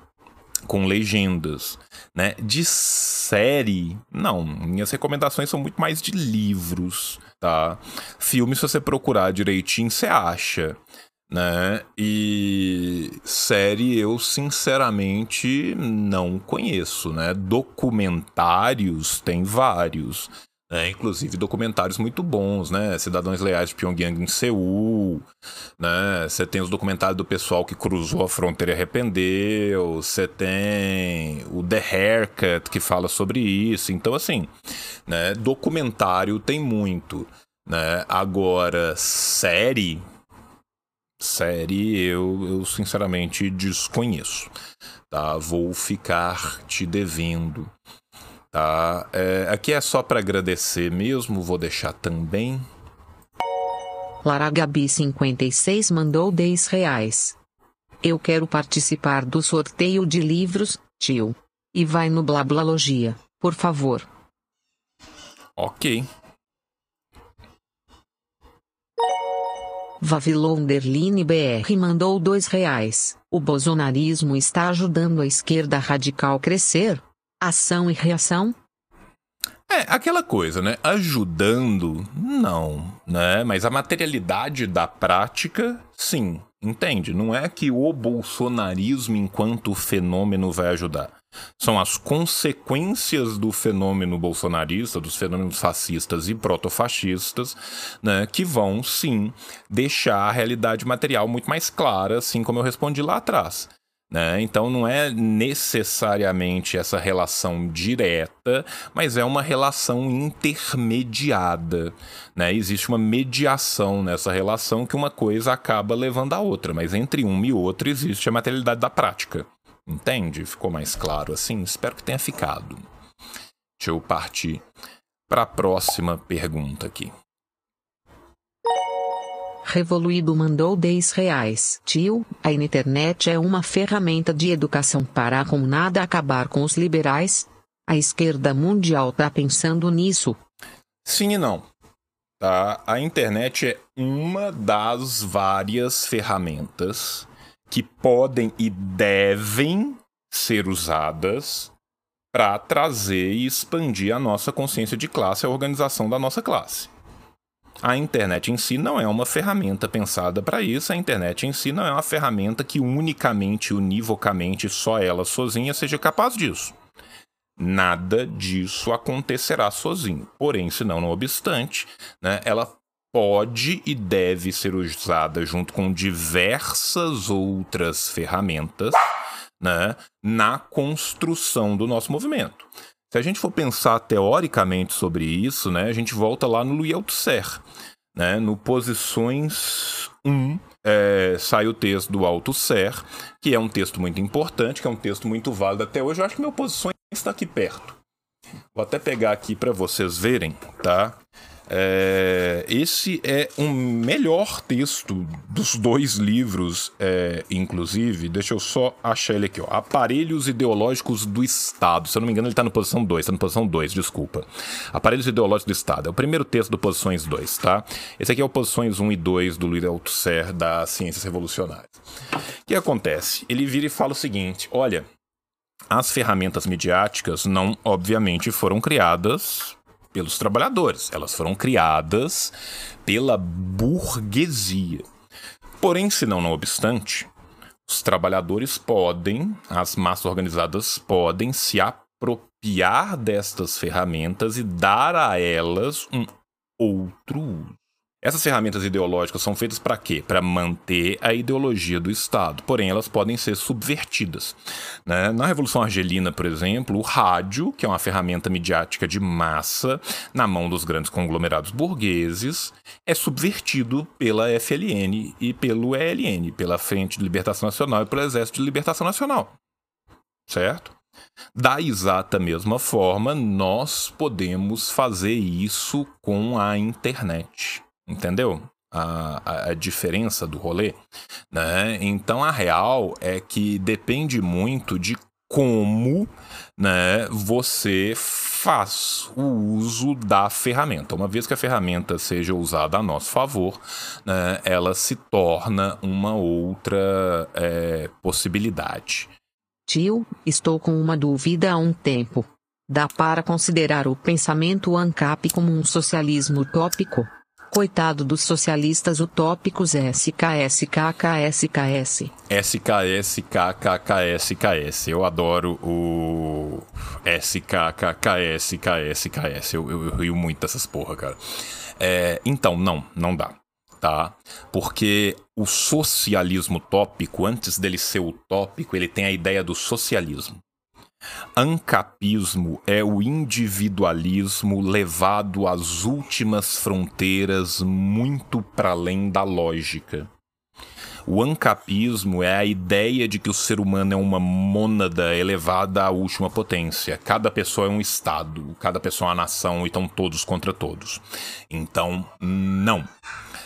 S2: com legendas, né? De série, não. Minhas recomendações são muito mais de livros, tá? Filme, se você procurar direitinho, você acha né? E série eu sinceramente não conheço, né? Documentários tem vários, né? Inclusive documentários muito bons, né? Cidadãos Leais de Pyongyang em Seul, né? Você tem os documentários do pessoal que cruzou a fronteira e arrependeu, você tem o The Haircut que fala sobre isso. Então assim, né? Documentário tem muito, né? Agora série série eu, eu sinceramente desconheço, tá? Vou ficar te devendo, tá? É, aqui é só para agradecer mesmo, vou deixar também.
S3: Lara Gabi 56 mandou 10 reais. Eu quero participar do sorteio de livros, tio. E vai no Blablalogia, por favor.
S2: Ok.
S3: Vavilonderline BR mandou 2 reais. O bolsonarismo está ajudando a esquerda radical crescer? Ação e reação?
S2: É, aquela coisa, né? Ajudando, não, né? Mas a materialidade da prática, sim. Entende? Não é que o bolsonarismo enquanto fenômeno vai ajudar. São as consequências do fenômeno bolsonarista, dos fenômenos fascistas e protofascistas, né, que vão sim deixar a realidade material muito mais clara, assim como eu respondi lá atrás. Né? Então não é necessariamente essa relação direta, mas é uma relação intermediada. Né? Existe uma mediação nessa relação que uma coisa acaba levando a outra, mas entre um e outro existe a materialidade da prática. Entende? Ficou mais claro assim? Espero que tenha ficado. Deixa eu partir para a próxima pergunta aqui.
S3: Revoluído mandou 10 reais. Tio, a internet é uma ferramenta de educação para com nada acabar com os liberais? A esquerda mundial tá pensando nisso.
S2: Sim e não. Tá? A internet é uma das várias ferramentas que podem e devem ser usadas para trazer e expandir a nossa consciência de classe, a organização da nossa classe. A internet em si não é uma ferramenta pensada para isso, a internet em si não é uma ferramenta que unicamente, univocamente, só ela sozinha seja capaz disso. Nada disso acontecerá sozinho. Porém, se não, não obstante, né, ela pode e deve ser usada junto com diversas outras ferramentas né, na construção do nosso movimento. Se a gente for pensar teoricamente sobre isso, né, a gente volta lá no Althusser, né, no Posições 1 é, sai o texto do Alto Ser, que é um texto muito importante, que é um texto muito válido até hoje. Eu acho que meu posições está aqui perto. Vou até pegar aqui para vocês verem, tá? É, esse é um melhor texto dos dois livros, é, inclusive. Deixa eu só achar ele aqui, ó. Aparelhos Ideológicos do Estado. Se eu não me engano, ele está na posição 2. Está na posição 2, desculpa. Aparelhos Ideológicos do Estado. É o primeiro texto do Posições 2, tá? Esse aqui é o Posições 1 e 2 do Luiz Althusser da Ciências Revolucionárias. O que acontece? Ele vira e fala o seguinte: olha. As ferramentas midiáticas não, obviamente, foram criadas pelos trabalhadores, elas foram criadas pela burguesia. Porém, se não, não obstante, os trabalhadores podem, as massas organizadas podem se apropriar destas ferramentas e dar a elas um outro uso. Essas ferramentas ideológicas são feitas para quê? Para manter a ideologia do Estado. Porém, elas podem ser subvertidas. Né? Na Revolução Argelina, por exemplo, o rádio, que é uma ferramenta midiática de massa na mão dos grandes conglomerados burgueses, é subvertido pela FLN e pelo ELN, pela Frente de Libertação Nacional e pelo Exército de Libertação Nacional. Certo? Da exata mesma forma, nós podemos fazer isso com a internet. Entendeu? A, a, diferença do rolê, né? Então a real é que depende muito de como, né, você faz o uso da ferramenta. Uma vez que a ferramenta seja usada a nosso favor, né, ela se torna uma outra é, possibilidade.
S3: Tio, estou com uma dúvida há um tempo. Dá para considerar o pensamento ANCAP como um socialismo utópico? Coitado dos socialistas utópicos SKSKKSKS.
S2: SKSKKSKS. Eu adoro o SKKKSKS. Eu, eu, eu rio muito dessas porra, cara. É, então, não, não dá. Tá? Porque o socialismo utópico, antes dele ser utópico, ele tem a ideia do socialismo. Ancapismo é o individualismo levado às últimas fronteiras, muito para além da lógica. O ancapismo é a ideia de que o ser humano é uma mônada elevada à última potência. Cada pessoa é um estado, cada pessoa é uma nação e estão todos contra todos. Então, não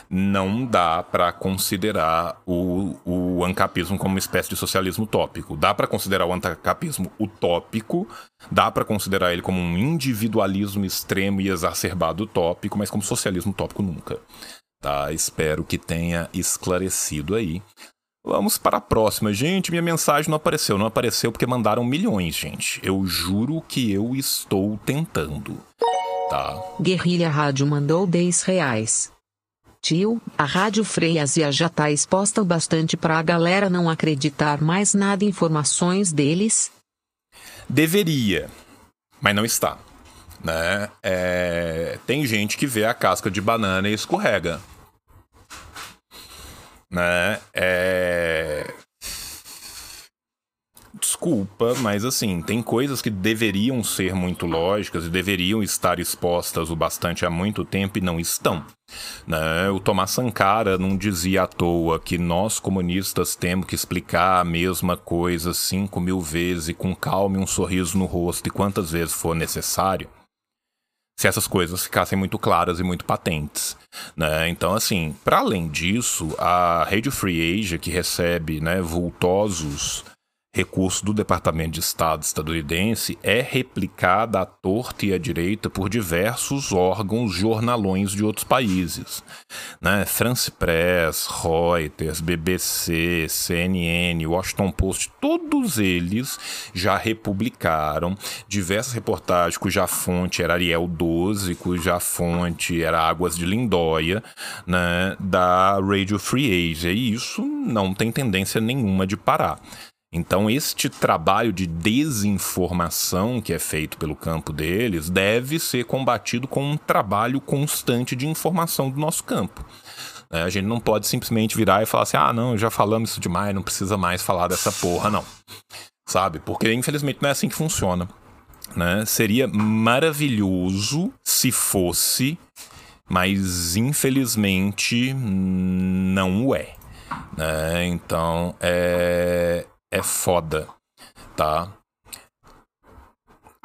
S2: não dá para considerar o, o ancapismo como uma espécie de socialismo utópico. Dá para considerar o ancapismo utópico, dá para considerar ele como um individualismo extremo e exacerbado utópico, mas como socialismo utópico nunca. Tá? Espero que tenha esclarecido aí. Vamos para a próxima. Gente, minha mensagem não apareceu. Não apareceu porque mandaram milhões, gente. Eu juro que eu estou tentando. Tá?
S3: Guerrilha Rádio mandou 10 reais. Tio, a Rádio Freiasia já tá exposta o bastante para a galera não acreditar mais nada informações deles?
S2: Deveria, mas não está. Né? É... Tem gente que vê a casca de banana e escorrega. Né? É desculpa, mas assim, tem coisas que deveriam ser muito lógicas e deveriam estar expostas o bastante há muito tempo e não estão. Né? O Tomás Sankara não dizia à toa que nós comunistas temos que explicar a mesma coisa cinco mil vezes com calma e um sorriso no rosto e quantas vezes for necessário se essas coisas ficassem muito claras e muito patentes. Né? Então, assim, para além disso, a Radio Free Asia, que recebe né, vultosos recurso do Departamento de Estado estadunidense é replicada à torta e à direita por diversos órgãos jornalões de outros países. Né? France Press, Reuters, BBC, CNN, Washington Post, todos eles já republicaram diversas reportagens cuja fonte era Ariel 12, cuja fonte era Águas de Lindóia, né? da Radio Free Asia. E isso não tem tendência nenhuma de parar. Então, este trabalho de desinformação que é feito pelo campo deles deve ser combatido com um trabalho constante de informação do nosso campo. É, a gente não pode simplesmente virar e falar assim: ah, não, já falamos isso demais, não precisa mais falar dessa porra, não. Sabe? Porque infelizmente não é assim que funciona. Né? Seria maravilhoso se fosse, mas infelizmente não é. Né? Então é, é foda, tá?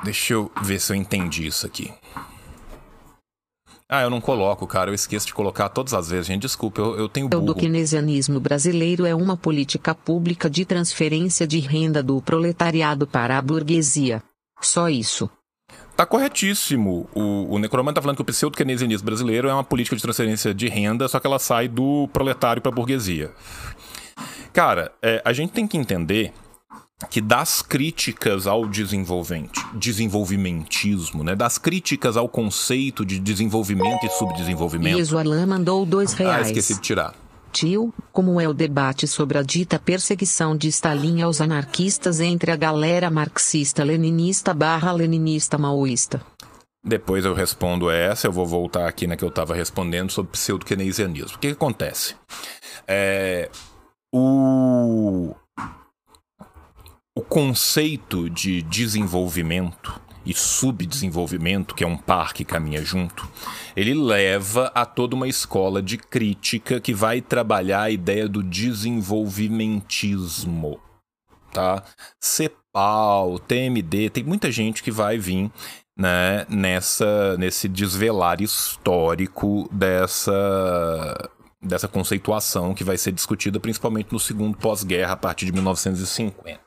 S2: Deixa eu ver se eu entendi isso aqui. Ah, eu não coloco, cara. Eu esqueço de colocar todas as vezes, gente. Desculpa, eu, eu tenho burro.
S3: O keynesianismo brasileiro é uma política pública de transferência de renda do proletariado para a burguesia. Só isso.
S2: Tá corretíssimo. O, o Necromante tá falando que o pseudo-keynesianismo brasileiro é uma política de transferência de renda, só que ela sai do proletário para a burguesia. Cara, é, a gente tem que entender que das críticas ao desenvolvimentismo, né, das críticas ao conceito de desenvolvimento e subdesenvolvimento.
S3: E o Alain mandou dois
S2: Ah,
S3: reais.
S2: esqueci de tirar.
S3: Tio, como é o debate sobre a dita perseguição de Stalin aos anarquistas entre a galera marxista-leninista barra leninista maoísta?
S2: Depois eu respondo essa, eu vou voltar aqui na que eu estava respondendo sobre pseudo-keynesianismo. O que, que acontece? É, o, o conceito de desenvolvimento e subdesenvolvimento, que é um par que caminha junto, ele leva a toda uma escola de crítica que vai trabalhar a ideia do desenvolvimentismo, tá? CEPAL, TMD, tem muita gente que vai vir né, nessa, nesse desvelar histórico dessa, dessa conceituação que vai ser discutida principalmente no segundo pós-guerra, a partir de 1950.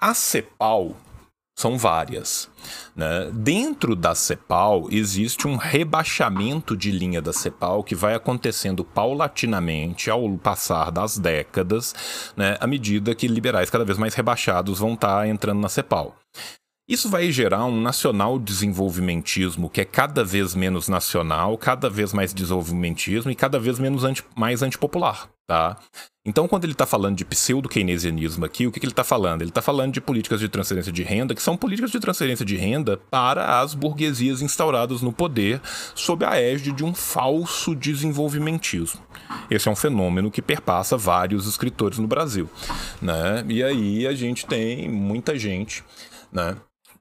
S2: A CEPAL são várias. Né? Dentro da CEPAL existe um rebaixamento de linha da CEPAL que vai acontecendo paulatinamente ao passar das décadas, né? à medida que liberais cada vez mais rebaixados vão estar entrando na CEPAL. Isso vai gerar um nacional desenvolvimentismo que é cada vez menos nacional, cada vez mais desenvolvimentismo e cada vez menos anti, mais antipopular, tá? Então, quando ele está falando de pseudo-keynesianismo aqui, o que, que ele está falando? Ele está falando de políticas de transferência de renda, que são políticas de transferência de renda para as burguesias instauradas no poder sob a égide de um falso desenvolvimentismo. Esse é um fenômeno que perpassa vários escritores no Brasil, né? E aí a gente tem muita gente, né?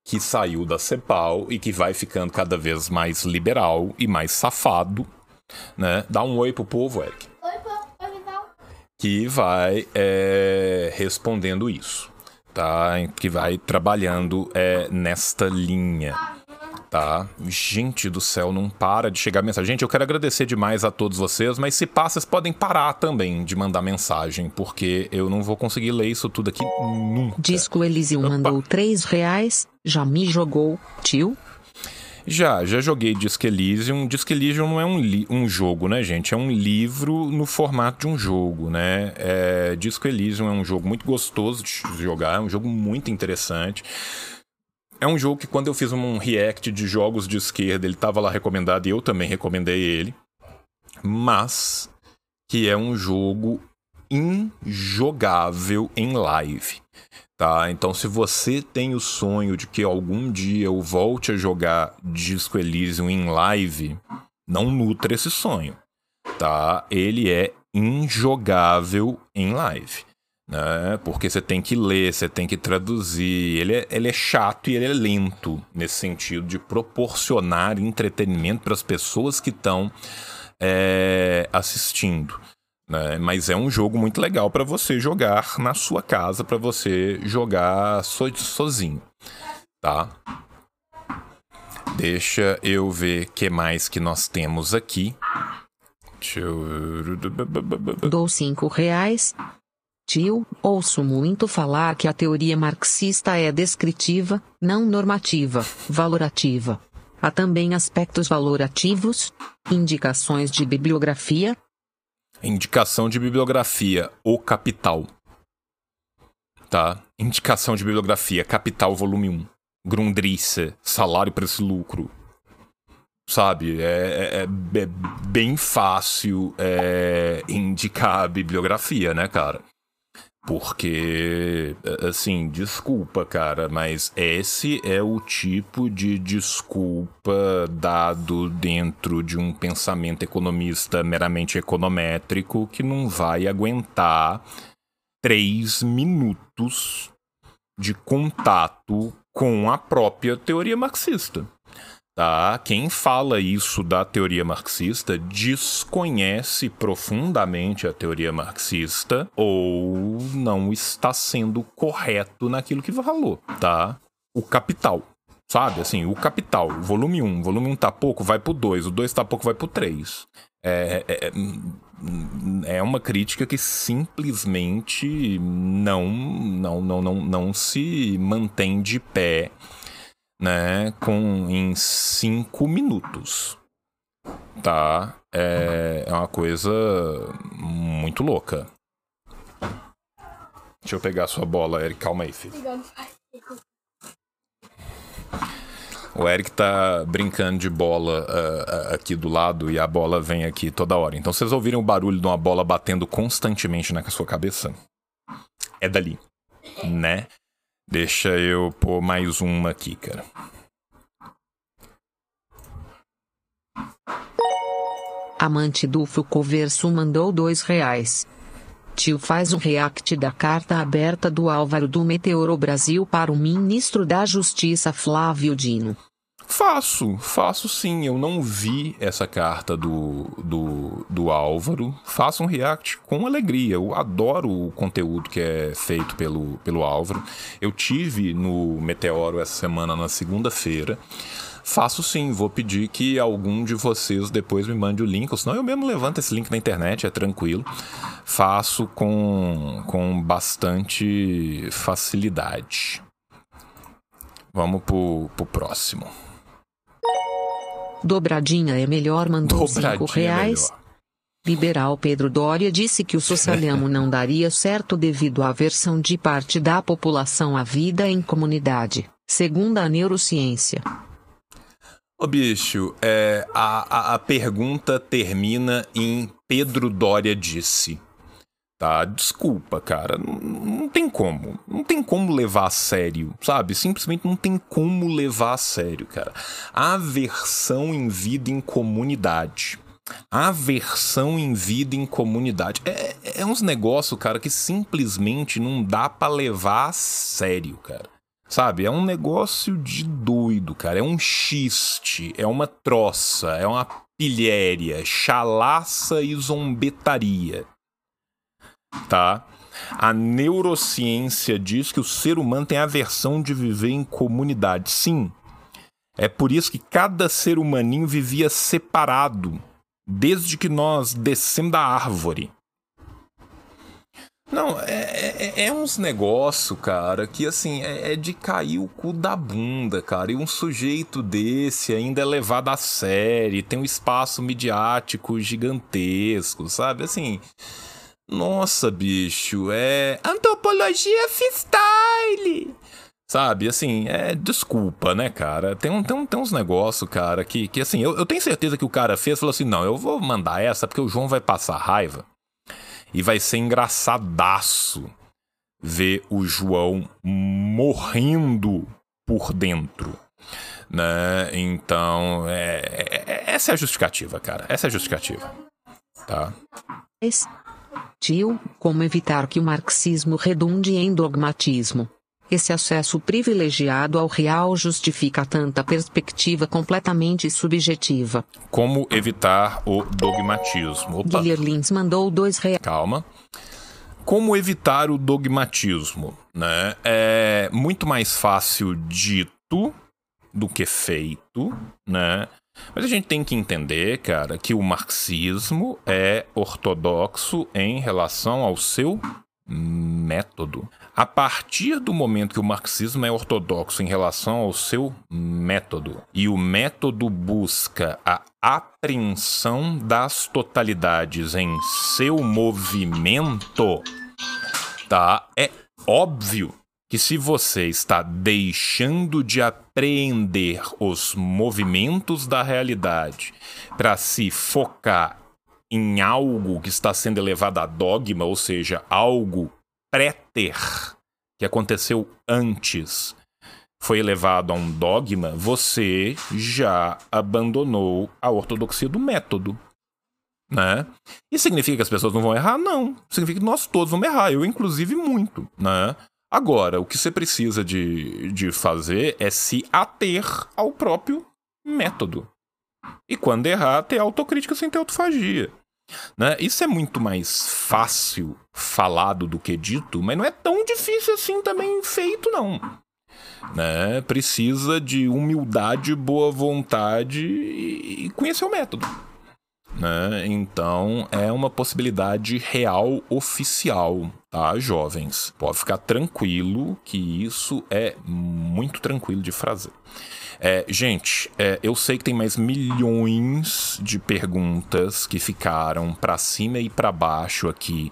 S2: Que saiu da CEPAL e que vai ficando cada vez mais liberal e mais safado, né? Dá um oi pro povo, Eric.
S4: Oi, oi, Vital.
S2: Que vai é, respondendo isso, tá? Que vai trabalhando é, nesta linha, tá? Gente do céu, não para de chegar mensagem. Gente, eu quero agradecer demais a todos vocês, mas se passa, vocês podem parar também de mandar mensagem, porque eu não vou conseguir ler isso tudo aqui nunca.
S3: Disco Elysium
S2: Opa.
S3: mandou três reais. Já me jogou, tio?
S2: Já, já joguei Disque Elysium. Disque Elysium não é um, um jogo, né, gente? É um livro no formato de um jogo, né? É, Disco Elysium é um jogo muito gostoso de jogar, é um jogo muito interessante. É um jogo que quando eu fiz um react de jogos de esquerda, ele estava lá recomendado e eu também recomendei ele. Mas que é um jogo injogável em live. Tá, então se você tem o sonho de que algum dia eu volte a jogar Disco Elysium em live, não nutra esse sonho, tá? Ele é injogável em live, né? Porque você tem que ler, você tem que traduzir, ele é, ele é chato e ele é lento nesse sentido de proporcionar entretenimento para as pessoas que estão é, assistindo né? Mas é um jogo muito legal para você jogar na sua casa, para você jogar so sozinho, tá? Deixa eu ver o que mais que nós temos aqui. Deixa eu...
S3: Dou cinco reais. Tio, ouço muito falar que a teoria marxista é descritiva, não normativa, valorativa. Há também aspectos valorativos, indicações de bibliografia,
S2: Indicação de bibliografia, O Capital. Tá? Indicação de bibliografia, Capital Volume 1. Grundrisse, Salário, Preço Lucro. Sabe? É, é- é bem fácil é, indicar a bibliografia, né, cara? Porque, assim, desculpa, cara, mas esse é o tipo de desculpa dado dentro de um pensamento economista meramente econométrico que não vai aguentar três minutos de contato com a própria teoria marxista. Tá? Quem fala isso da teoria marxista desconhece profundamente a teoria marxista ou não está sendo correto naquilo que falou, tá? O capital, sabe? Assim, o capital, volume 1, volume 1 tá pouco, vai pro 2, o 2 tá pouco, vai pro 3. É, é, é, é uma crítica que simplesmente não, não, não, não, não se mantém de pé né, com em cinco minutos, tá? É, é uma coisa muito louca. Deixa eu pegar a sua bola, Eric. Calma aí, filho. O Eric tá brincando de bola uh, aqui do lado e a bola vem aqui toda hora. Então, vocês ouviram o barulho de uma bola batendo constantemente na sua cabeça? É dali, né? Deixa eu pôr mais uma aqui, cara.
S3: Amante do Fucoverso mandou dois reais. Tio faz um react da carta aberta do Álvaro do Meteoro Brasil para o ministro da Justiça Flávio Dino.
S2: Faço, faço sim. Eu não vi essa carta do, do, do Álvaro. Faço um react com alegria. Eu adoro o conteúdo que é feito pelo, pelo Álvaro. Eu tive no Meteoro essa semana, na segunda-feira. Faço sim, vou pedir que algum de vocês depois me mande o link, ou senão eu mesmo levanto esse link na internet, é tranquilo. Faço com, com bastante facilidade. Vamos pro, pro próximo.
S3: Dobradinha é melhor, mandou Dobradinha 5 é reais. É Liberal Pedro Doria disse que o socialismo não daria certo devido à aversão de parte da população à vida em comunidade, segundo a neurociência.
S2: Ô bicho, é, a, a, a pergunta termina em Pedro Doria disse tá? Desculpa, cara. Não, não, tem como. Não tem como levar a sério, sabe? Simplesmente não tem como levar a sério, cara. Aversão em vida em comunidade. Aversão em vida em comunidade. É, é uns negócios, cara, que simplesmente não dá para levar a sério, cara. Sabe? É um negócio de doido, cara. É um xiste, é uma troça, é uma pilhéria, chalaça e zombetaria tá? A neurociência diz que o ser humano tem aversão de viver em comunidade. Sim. É por isso que cada ser humaninho vivia separado, desde que nós descemos da árvore. Não, é, é, é uns negócio, cara, que assim, é, é, de cair o cu da bunda, cara. E um sujeito desse ainda é levado a sério, tem um espaço midiático gigantesco, sabe? Assim, nossa, bicho, é. Antropologia freestyle! Sabe, assim, é. Desculpa, né, cara? Tem, um, tem, um, tem uns negócios, cara, que, que assim, eu, eu tenho certeza que o cara fez falou assim: não, eu vou mandar essa porque o João vai passar raiva e vai ser engraçadaço ver o João morrendo por dentro. Né? Então, é, é, essa é a justificativa, cara. Essa é a justificativa. Tá?
S3: Esse Tio, como evitar que o marxismo redunde em dogmatismo? Esse acesso privilegiado ao real justifica tanta perspectiva completamente subjetiva.
S2: Como evitar o dogmatismo?
S3: Opa. Lins mandou dois reais.
S2: Calma. Como evitar o dogmatismo? Né? É muito mais fácil dito do que feito, né? Mas a gente tem que entender, cara, que o marxismo é ortodoxo em relação ao seu método. A partir do momento que o marxismo é ortodoxo em relação ao seu método e o método busca a apreensão das totalidades em seu movimento, tá? É óbvio que se você está deixando de apreender os movimentos da realidade para se focar em algo que está sendo elevado a dogma, ou seja, algo préter que aconteceu antes, foi elevado a um dogma, você já abandonou a ortodoxia do método. Né? Isso significa que as pessoas não vão errar? Não. Significa que nós todos vamos errar, eu inclusive muito. Né? Agora, o que você precisa de, de fazer é se ater ao próprio método. E quando errar, ter autocrítica sem ter autofagia. Né? Isso é muito mais fácil falado do que dito, mas não é tão difícil assim também feito, não. Né? Precisa de humildade, boa vontade e conhecer o método. Né? Então é uma possibilidade real oficial, tá, jovens? Pode ficar tranquilo que isso é muito tranquilo de fazer. É, gente, é, eu sei que tem mais milhões de perguntas que ficaram para cima e para baixo aqui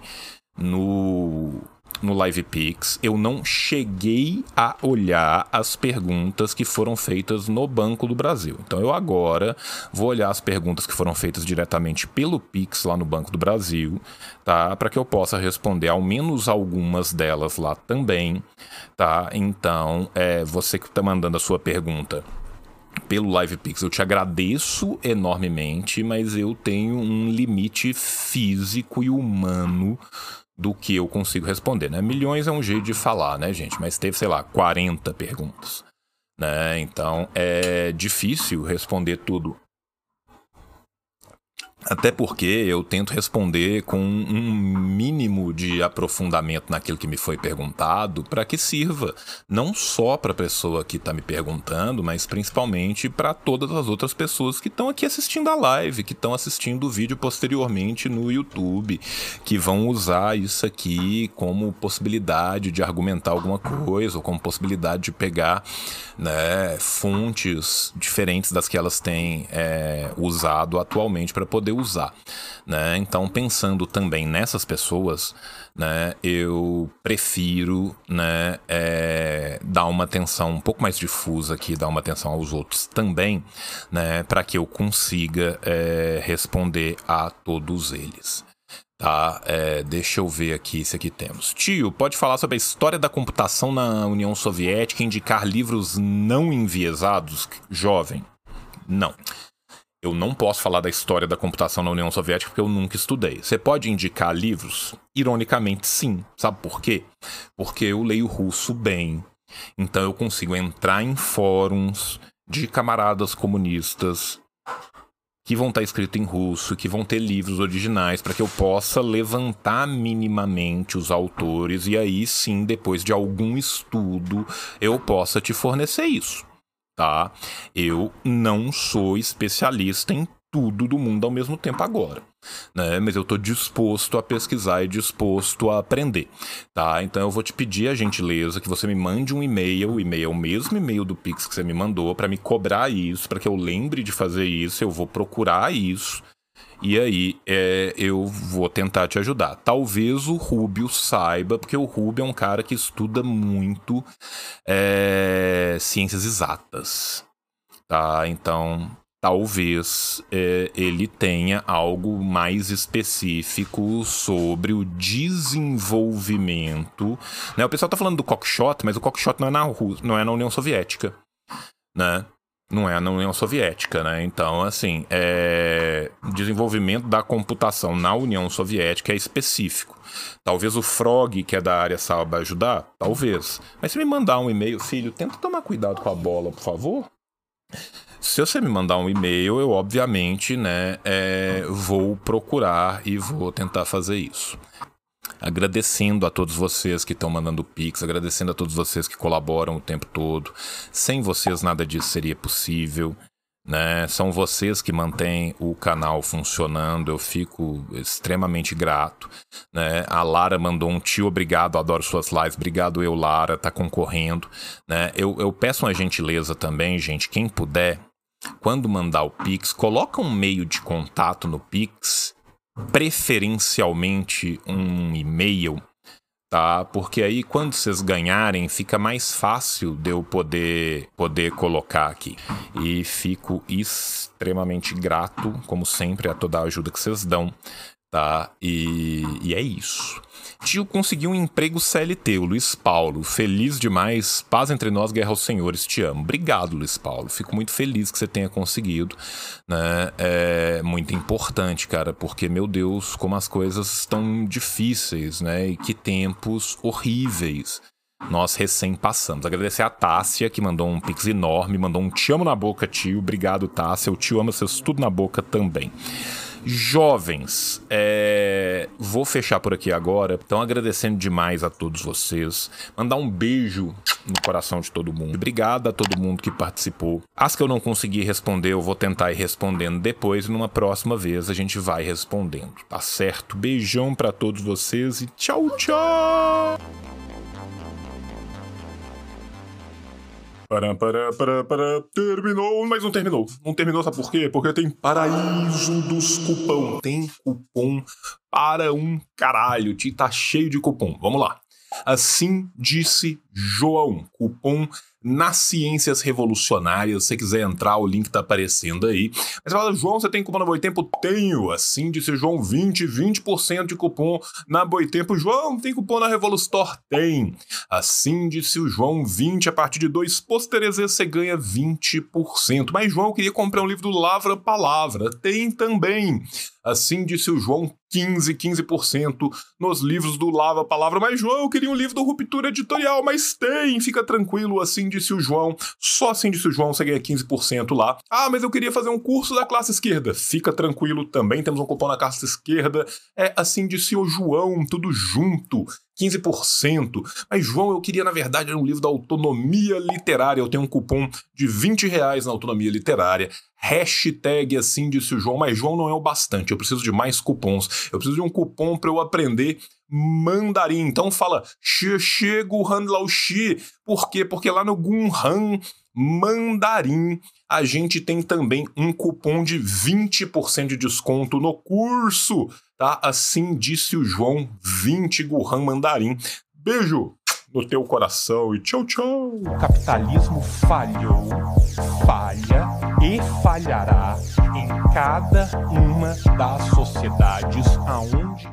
S2: no no LivePix, eu não cheguei a olhar as perguntas que foram feitas no Banco do Brasil. Então eu agora vou olhar as perguntas que foram feitas diretamente pelo Pix lá no Banco do Brasil, tá? Para que eu possa responder ao menos algumas delas lá também, tá? Então, é, você que está mandando a sua pergunta pelo LivePix. Eu te agradeço enormemente, mas eu tenho um limite físico e humano do que eu consigo responder, né? Milhões é um jeito de falar, né, gente? Mas teve, sei lá, 40 perguntas, né? Então é difícil responder tudo até porque eu tento responder com um mínimo de aprofundamento naquilo que me foi perguntado, para que sirva não só para a pessoa que está me perguntando, mas principalmente para todas as outras pessoas que estão aqui assistindo a live, que estão assistindo o vídeo posteriormente no YouTube, que vão usar isso aqui como possibilidade de argumentar alguma coisa, ou como possibilidade de pegar né, fontes diferentes das que elas têm é, usado atualmente para poder usar. Né? Então, pensando também nessas pessoas, né, eu prefiro né, é, dar uma atenção um pouco mais difusa aqui, dar uma atenção aos outros também, né, para que eu consiga é, responder a todos eles. Tá, é, deixa eu ver aqui se aqui temos. Tio, pode falar sobre a história da computação na União Soviética indicar livros não enviesados? Jovem, não. Eu não posso falar da história da computação na União Soviética porque eu nunca estudei. Você pode indicar livros? Ironicamente, sim. Sabe por quê? Porque eu leio russo bem. Então eu consigo entrar em fóruns de camaradas comunistas que vão estar escritos em russo, que vão ter livros originais para que eu possa levantar minimamente os autores e aí sim, depois de algum estudo, eu possa te fornecer isso, tá? Eu não sou especialista em tudo do mundo ao mesmo tempo agora né? Mas eu estou disposto a pesquisar e disposto a aprender, tá? Então eu vou te pedir a gentileza que você me mande um e-mail, o e-mail é o mesmo e-mail do Pix que você me mandou, para me cobrar isso, para que eu lembre de fazer isso, eu vou procurar isso. E aí é, eu vou tentar te ajudar. Talvez o Rubio saiba, porque o Rubio é um cara que estuda muito é, ciências exatas. Tá? Então talvez é, ele tenha algo mais específico sobre o desenvolvimento. Né? O pessoal está falando do cockshot, mas o cockshot não é na, não é na União Soviética, né? Não é na União Soviética, né? Então, assim, é... desenvolvimento da computação na União Soviética é específico. Talvez o Frog, que é da área, saiba ajudar? Talvez. Mas se me mandar um e-mail, filho, tenta tomar cuidado com a bola, por favor. Se você me mandar um e-mail, eu obviamente, né, é, vou procurar e vou tentar fazer isso. Agradecendo a todos vocês que estão mandando Pix, agradecendo a todos vocês que colaboram o tempo todo. Sem vocês nada disso seria possível. Né? São vocês que mantêm o canal funcionando, eu fico extremamente grato. Né? A Lara mandou um tio, obrigado, adoro suas lives, obrigado eu, Lara, tá concorrendo. Né? Eu, eu peço uma gentileza também, gente, quem puder, quando mandar o Pix, coloca um meio de contato no Pix, preferencialmente um e-mail, tá? Porque aí quando vocês ganharem, fica mais fácil de eu poder poder colocar aqui. E fico extremamente grato, como sempre, a toda a ajuda que vocês dão, tá? E, e é isso. Tio conseguiu um emprego CLT, o Luiz Paulo. Feliz demais. Paz entre nós, guerra aos senhores. Te amo. Obrigado, Luiz Paulo. Fico muito feliz que você tenha conseguido. Né? É muito importante, cara, porque, meu Deus, como as coisas estão difíceis, né? E que tempos horríveis nós recém passamos. Agradecer a Tássia, que mandou um pix enorme, mandou um te amo na boca, tio. Obrigado, Tássia. Eu te amo, vocês tudo na boca também. Jovens, é... vou fechar por aqui agora. Então, agradecendo demais a todos vocês. Mandar um beijo no coração de todo mundo. Obrigado a todo mundo que participou. As que eu não consegui responder, eu vou tentar ir respondendo depois. E numa próxima vez a gente vai respondendo. Tá certo? Beijão para todos vocês e tchau, tchau! Para, para, para, para, terminou, mas não terminou. Não terminou, sabe por quê? Porque tem paraíso dos cupom. Tem cupom para um caralho. Tá cheio de cupom. Vamos lá. Assim disse João. Cupom nas ciências revolucionárias. Se você quiser entrar, o link tá aparecendo aí. Mas fala, João, você tem cupom na Boitempo? Tenho. Assim disse João, 20, 20% de cupom na Boitempo. João, tem cupom na Revolustore? Tem. Assim disse o João, 20, a partir de dois pôsteres você ganha 20%. Mas João, eu queria comprar um livro do Lavra Palavra. Tem também. Assim disse o João, 15, 15% nos livros do Lava Palavra. Mas, João, eu queria um livro do Ruptura Editorial, mas tem, fica tranquilo, assim disse o João. Só assim disse o João, você ganha 15% lá. Ah, mas eu queria fazer um curso da classe esquerda. Fica tranquilo, também temos um cupom na classe esquerda. É assim disse o João, tudo junto. 15%. Mas, João, eu queria, na verdade, um livro da autonomia literária. Eu tenho um cupom de 20 reais na autonomia literária. Hashtag assim disse o João, mas João não é o bastante. Eu preciso de mais cupons. Eu preciso de um cupom para eu aprender mandarim. Então fala Guhan Lao Xi. Por quê? Porque lá no Gunhan mandarim a gente tem também um cupom de 20% de desconto no curso, tá? Assim disse o João, 20 Guhan mandarim. Beijo no teu coração e tchau, tchau.
S1: O capitalismo falhou, falha e falhará em cada uma das sociedades aonde